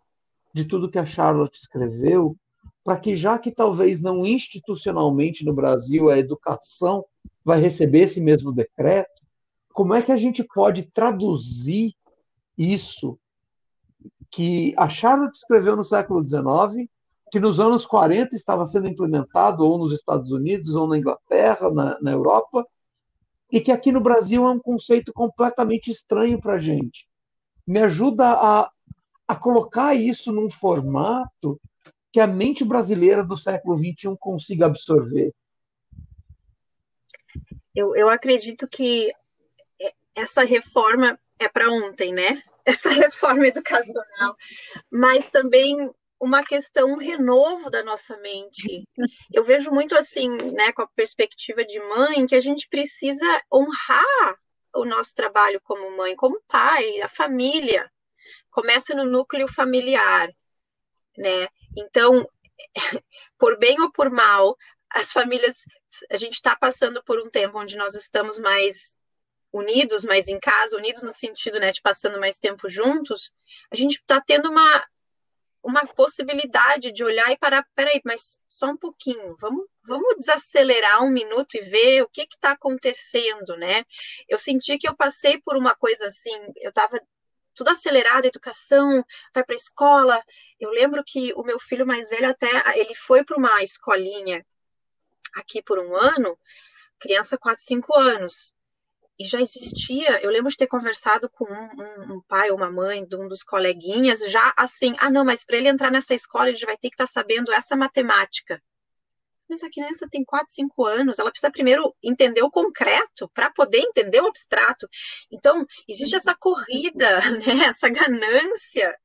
A: de tudo que a Charlotte escreveu para que, já que talvez não institucionalmente no Brasil a educação vai receber esse mesmo decreto, como é que a gente pode traduzir isso que a Charlotte escreveu no século XIX, que nos anos 40 estava sendo implementado ou nos Estados Unidos, ou na Inglaterra, na, na Europa, e que aqui no Brasil é um conceito completamente estranho para a gente. Me ajuda a, a colocar isso num formato que a mente brasileira do século XXI consiga absorver.
C: Eu, eu acredito que essa reforma é para ontem, né? Essa reforma educacional, mas também uma questão, um renovo da nossa mente. Eu vejo muito assim, né, com a perspectiva de mãe, que a gente precisa honrar o nosso trabalho como mãe, como pai, a família. Começa no núcleo familiar, né? Então, por bem ou por mal, as famílias, a gente está passando por um tempo onde nós estamos mais unidos, mais em casa, unidos no sentido, né, de passando mais tempo juntos, a gente está tendo uma uma possibilidade de olhar e parar, peraí, mas só um pouquinho, vamos, vamos desacelerar um minuto e ver o que está acontecendo, né? Eu senti que eu passei por uma coisa assim, eu estava tudo acelerado, educação, vai para a escola. Eu lembro que o meu filho mais velho até, ele foi para uma escolinha aqui por um ano, criança 4, 5 anos e já existia, eu lembro de ter conversado com um, um, um, pai ou uma mãe de um dos coleguinhas, já assim, ah, não, mas para ele entrar nessa escola, ele vai ter que estar tá sabendo essa matemática. Mas a criança tem 4, 5 anos, ela precisa primeiro entender o concreto para poder entender o abstrato. Então, existe essa corrida, né, essa ganância,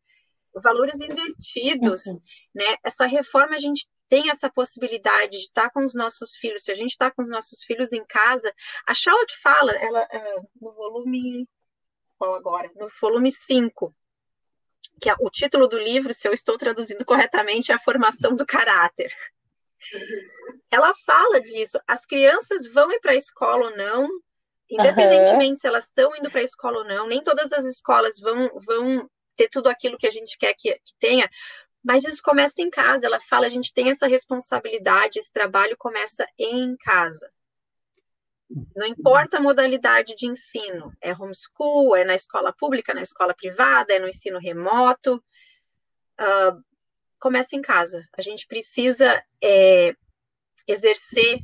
C: valores invertidos, uhum. né? Essa reforma a gente tem essa possibilidade de estar com os nossos filhos, se a gente está com os nossos filhos em casa, a Charlotte fala, ela é, no volume qual agora? No volume 5, que é, o título do livro, se eu estou traduzindo corretamente, é a formação do caráter. Ela fala disso. As crianças vão ir para a escola ou não, independentemente uhum. se elas estão indo para a escola ou não, nem todas as escolas vão, vão ter tudo aquilo que a gente quer que, que tenha, mas isso começa em casa. Ela fala: a gente tem essa responsabilidade, esse trabalho começa em casa. Não importa a modalidade de ensino, é homeschool, é na escola pública, na escola privada, é no ensino remoto, uh, começa em casa. A gente precisa é, exercer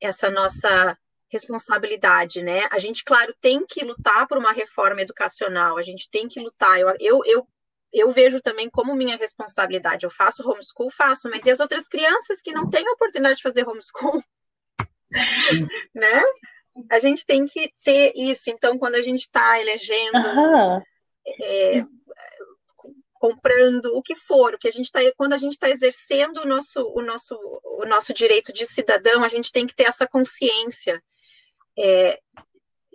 C: essa nossa responsabilidade, né? A gente, claro, tem que lutar por uma reforma educacional, a gente tem que lutar. Eu, eu, eu eu vejo também como minha responsabilidade. Eu faço homeschool, faço, mas e as outras crianças que não têm a oportunidade de fazer homeschool? né? A gente tem que ter isso. Então, quando a gente está elegendo, uhum. é, comprando, o que for, o que a gente está, quando a gente está exercendo o nosso, o nosso, o nosso direito de cidadão, a gente tem que ter essa consciência. É,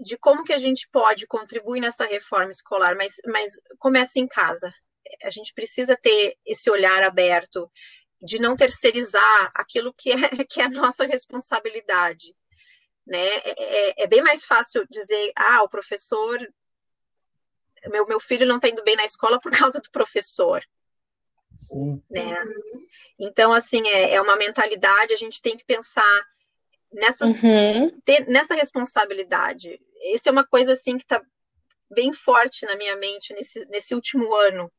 C: de como que a gente pode contribuir nessa reforma escolar, mas, mas começa em casa. A gente precisa ter esse olhar aberto de não terceirizar aquilo que é, que é a nossa responsabilidade. né? É, é, é bem mais fácil dizer, ah, o professor, meu, meu filho não está indo bem na escola por causa do professor, Sim. né? Então, assim, é, é uma mentalidade, a gente tem que pensar nessas, uhum. ter, nessa responsabilidade. Isso é uma coisa, assim, que está bem forte na minha mente nesse, nesse último ano.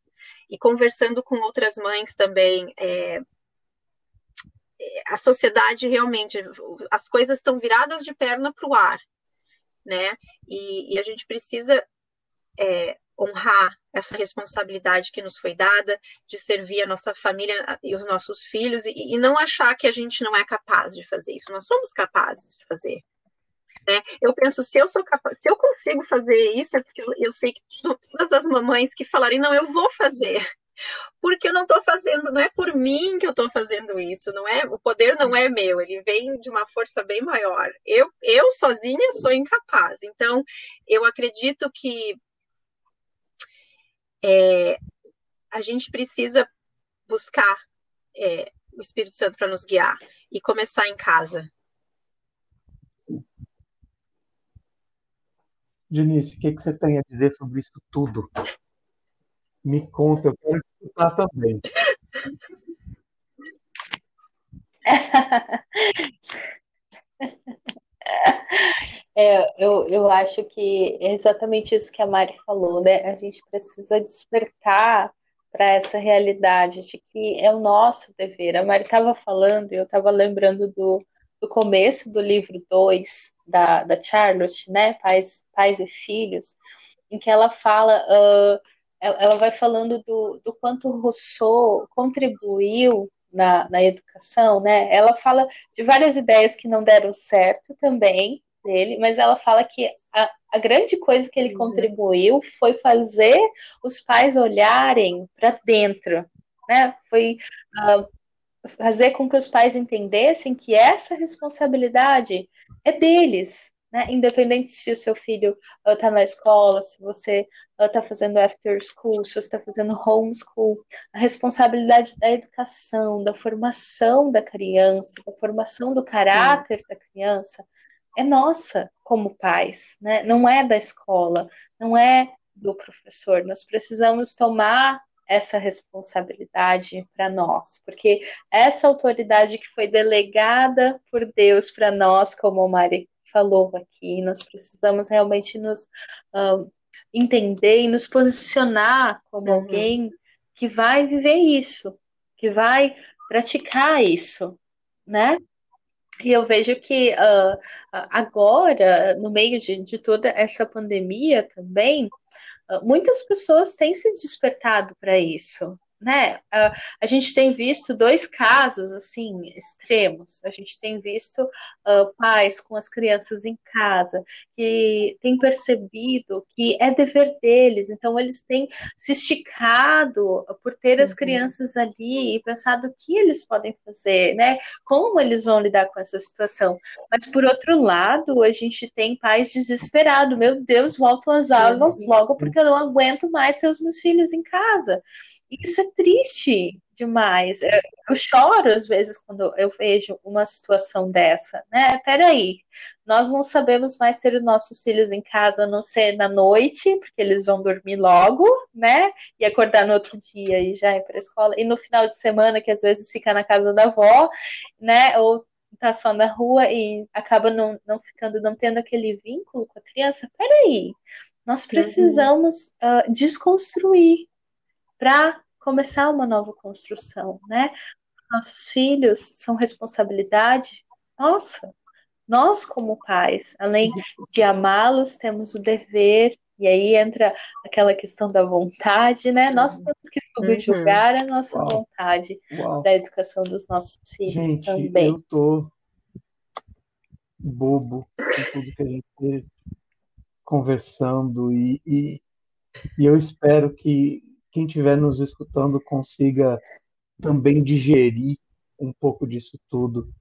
C: E conversando com outras mães também, é, é a sociedade realmente, as coisas estão viradas de perna para o ar, né? E, e, a gente precisa é, honrar essa responsabilidade que nos foi dada de servir a nossa família e os nossos filhos e, e não achar que a gente não é capaz de fazer isso. Nós somos capazes de fazer. Né? Eu penso, se eu sou capaz, se eu consigo fazer isso, é porque eu, eu sei que todas as mamães que falarem, não, eu vou fazer. Porque eu não estou fazendo, não é por mim que eu estou fazendo isso, não é? O poder não é meu, ele vem de uma força bem maior. Eu, eu sozinha sou incapaz. Então, eu acredito que é, a gente precisa buscar é, o Espírito Santo para nos guiar e começar em casa.
A: Denise, o que, que você tem a dizer sobre isso tudo? Me conta, eu quero escutar também.
B: É, eu, eu acho que é exatamente isso que a Mari falou, né? A gente precisa despertar para essa realidade de que é o nosso dever. A Mari estava falando, eu estava lembrando do, do começo do livro 2 da, da Charlotte, né? Pais, Pais e Filhos, em que ela fala, uh, ela vai falando do, do quanto Rousseau contribuiu na, na educação, né? Ela fala de várias ideias que não deram certo também, dele, mas ela fala que a, a grande coisa que ele uhum. contribuiu foi fazer os pais olharem para dentro, né? Foi uh, fazer com que os pais entendessem que essa responsabilidade é deles, né? Independente se o seu filho está uh, na escola, se você está uh, fazendo after school, se você está fazendo homeschool, a responsabilidade da educação, da formação da criança, da formação do caráter Sim. da criança, é nossa como pais, né? Não é da escola, não é do professor. Nós precisamos tomar essa responsabilidade para nós, porque essa autoridade que foi delegada por Deus para nós, como Mari falou aqui, nós precisamos realmente nos uh, entender e nos posicionar como uhum. alguém que vai viver isso, que vai praticar isso, né? E eu vejo que uh, agora, no meio de, de toda essa pandemia também, uh, muitas pessoas têm se despertado para isso, né? Uh, a gente tem visto dois casos assim extremos. A gente tem visto uh, pais com as crianças em casa que têm percebido que é dever deles, então eles têm se esticado por ter as uhum. crianças ali e pensado o que eles podem fazer, né? Como eles vão lidar com essa situação. Mas por outro lado, a gente tem pais desesperados. Meu Deus, voltam às aulas logo porque eu não aguento mais ter os meus filhos em casa. Isso é triste demais. Eu, eu, choro às vezes quando eu vejo uma situação dessa, né? Peraí, nós não sabemos mais ter os nossos filhos em casa, a não ser na noite, porque eles vão dormir logo, né? E acordar no outro dia e já ir para a escola. E no final de semana, que às vezes fica na casa da avó, né? Ou tá só na rua e acaba não, não ficando, não tendo aquele vínculo com a criança. Peraí, nós uhum. precisamos uhum. uh, desconstruir para começar uma nova construção, né? Nossos filhos são responsabilidade nossa. Nós, como pais, além de amá-los, temos o dever, e aí entra aquela questão da vontade, né? Nós uhum. temos que subjugar a nossa Uau. vontade Uau. da educação dos nossos filhos
A: gente,
B: também.
A: Eu tô bobo com tudo que a gente conversando e, e, e eu espero que quem estiver nos escutando consiga também digerir um pouco disso tudo.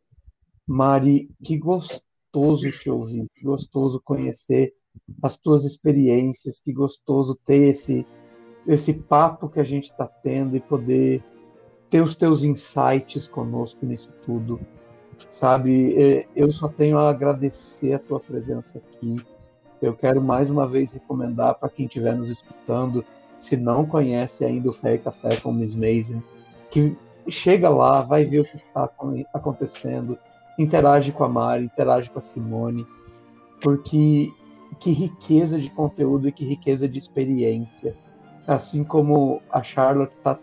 A: Mari, que gostoso te ouvir, que gostoso conhecer as tuas experiências, que gostoso ter esse, esse papo que a gente está tendo e poder ter os teus insights conosco nisso tudo. Sabe, é, eu só tenho a agradecer a tua presença aqui. Eu quero mais uma vez recomendar para quem estiver nos escutando, se não conhece ainda o Fé e Café com Miss Mason, que chega lá, vai ver o que está acontecendo, interage com a Mari, interage com a Simone, porque que riqueza de conteúdo e que riqueza de experiência. Assim como a Charlotte tá,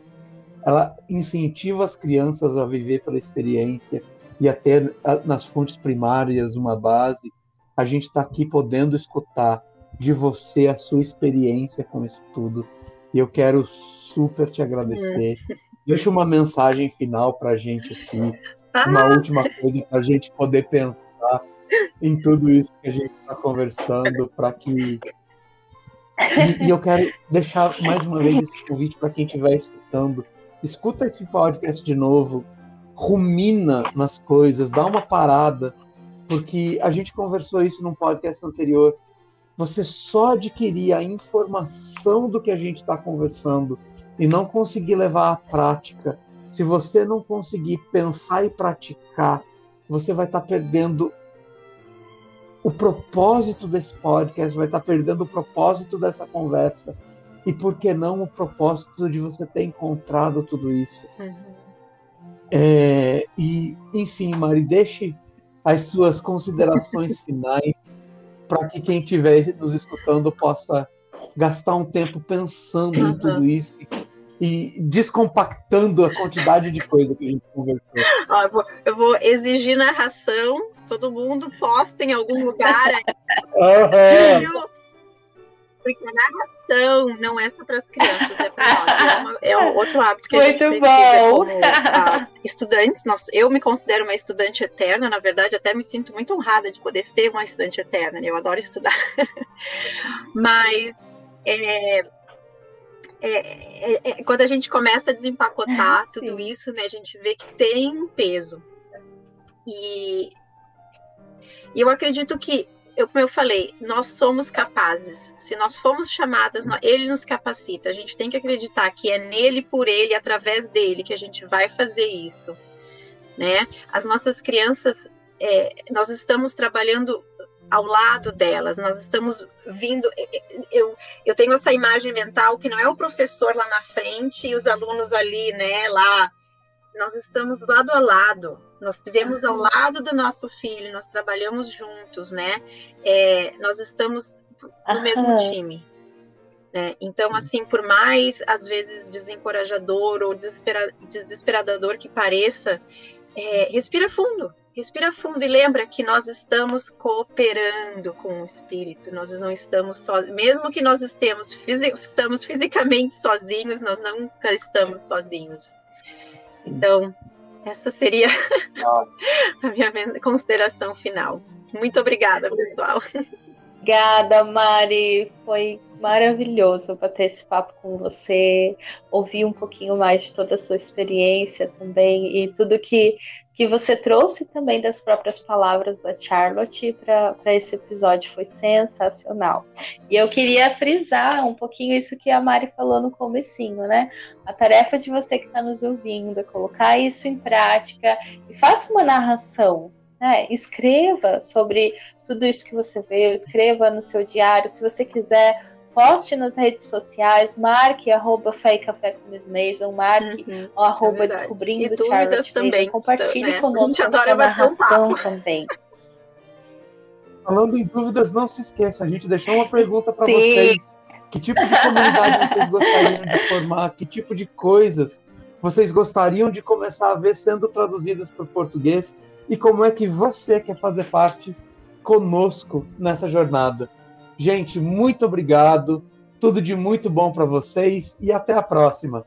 A: ela incentiva as crianças a viver pela experiência e a ter nas fontes primárias uma base, a gente está aqui podendo escutar de você a sua experiência com isso tudo. E eu quero super te agradecer. Deixa uma mensagem final para a gente aqui, uma ah! última coisa para a gente poder pensar em tudo isso que a gente está conversando, para que. E, e, eu quero deixar mais uma vez esse convite para quem estiver escutando. Escuta esse podcast de novo, rumina nas coisas, dá uma parada, porque a gente conversou isso num podcast anterior. Você só adquirir a informação do que a gente está conversando e não conseguir levar à prática, se você não conseguir pensar e praticar, você vai estar tá perdendo o propósito desse podcast, vai estar perdendo o propósito dessa conversa. E por que não o propósito de você ter encontrado tudo isso? Uhum. É, e, enfim, Mari, deixe as suas considerações finais para que quem estiver nos escutando possa gastar um tempo pensando uhum. em tudo isso e descompactando a quantidade de coisa que a gente conversou.
C: Ó, eu, vou, eu, vou, exigir narração, todo mundo posta em algum lugar. Uhum. Porque a narração não é só para as crianças, é para nós. É, é, outro hábito que Muito a gente bom. como uh, estudantes. Nós, eu me considero uma estudante eterna, na verdade, até me sinto muito honrada de poder ser uma estudante eterna. Né? Eu adoro estudar. Mas é, é, é, é, quando a gente começa a desempacotar ah, tudo isso, né, a gente vê que tem um peso. E, e eu acredito que, eu, como eu falei, nós somos capazes. Se nós formos chamadas, ele nos capacita. A gente tem que acreditar que é nele, por ele, através dele, que a gente vai fazer isso. Né? As nossas crianças, é, nós estamos trabalhando ao lado delas. Nós estamos vindo. Eu, eu tenho essa imagem mental que não é o professor lá na frente e os alunos ali, né, lá. Nós estamos lado a lado. Nós vivemos ao lado do nosso filho, nós trabalhamos juntos, né? É, nós estamos no mesmo time. Né? Então, assim, por mais às vezes desencorajador ou desespera, desesperador que pareça, é, respira fundo, Respira fundo e lembra que nós estamos cooperando com o espírito. Nós não estamos só, mesmo que nós estemos, estamos fisicamente sozinhos, nós nunca estamos sozinhos. Então, essa seria a minha consideração final. Muito obrigada, pessoal.
B: Obrigada, Mari. Foi maravilhoso bater esse papo com você, ouvir um pouquinho mais de toda a sua experiência também e tudo que que você trouxe também das próprias palavras da Charlotte para esse episódio foi sensacional. E eu queria frisar um pouquinho isso que a Mari falou no comecinho, né? A tarefa de você que está nos ouvindo é colocar isso em prática e faça uma narração, né? Escreva sobre tudo isso que você vê, escreva no seu diário, se você quiser poste nas redes sociais, marque arroba Fé e Café com Miss Mason, marque uhum, arroba é Descobrindo e Charlotte também, compartilhe né? conosco a sua narração também.
A: Falando em dúvidas, não se esqueça, a gente deixou uma pergunta para vocês. Que tipo de comunidade vocês gostariam de formar? Que tipo de coisas vocês gostariam de começar a ver sendo traduzidas para o português? E como é que você quer fazer parte conosco nessa jornada? Gente, muito obrigado. Tudo de muito bom para vocês e até a próxima.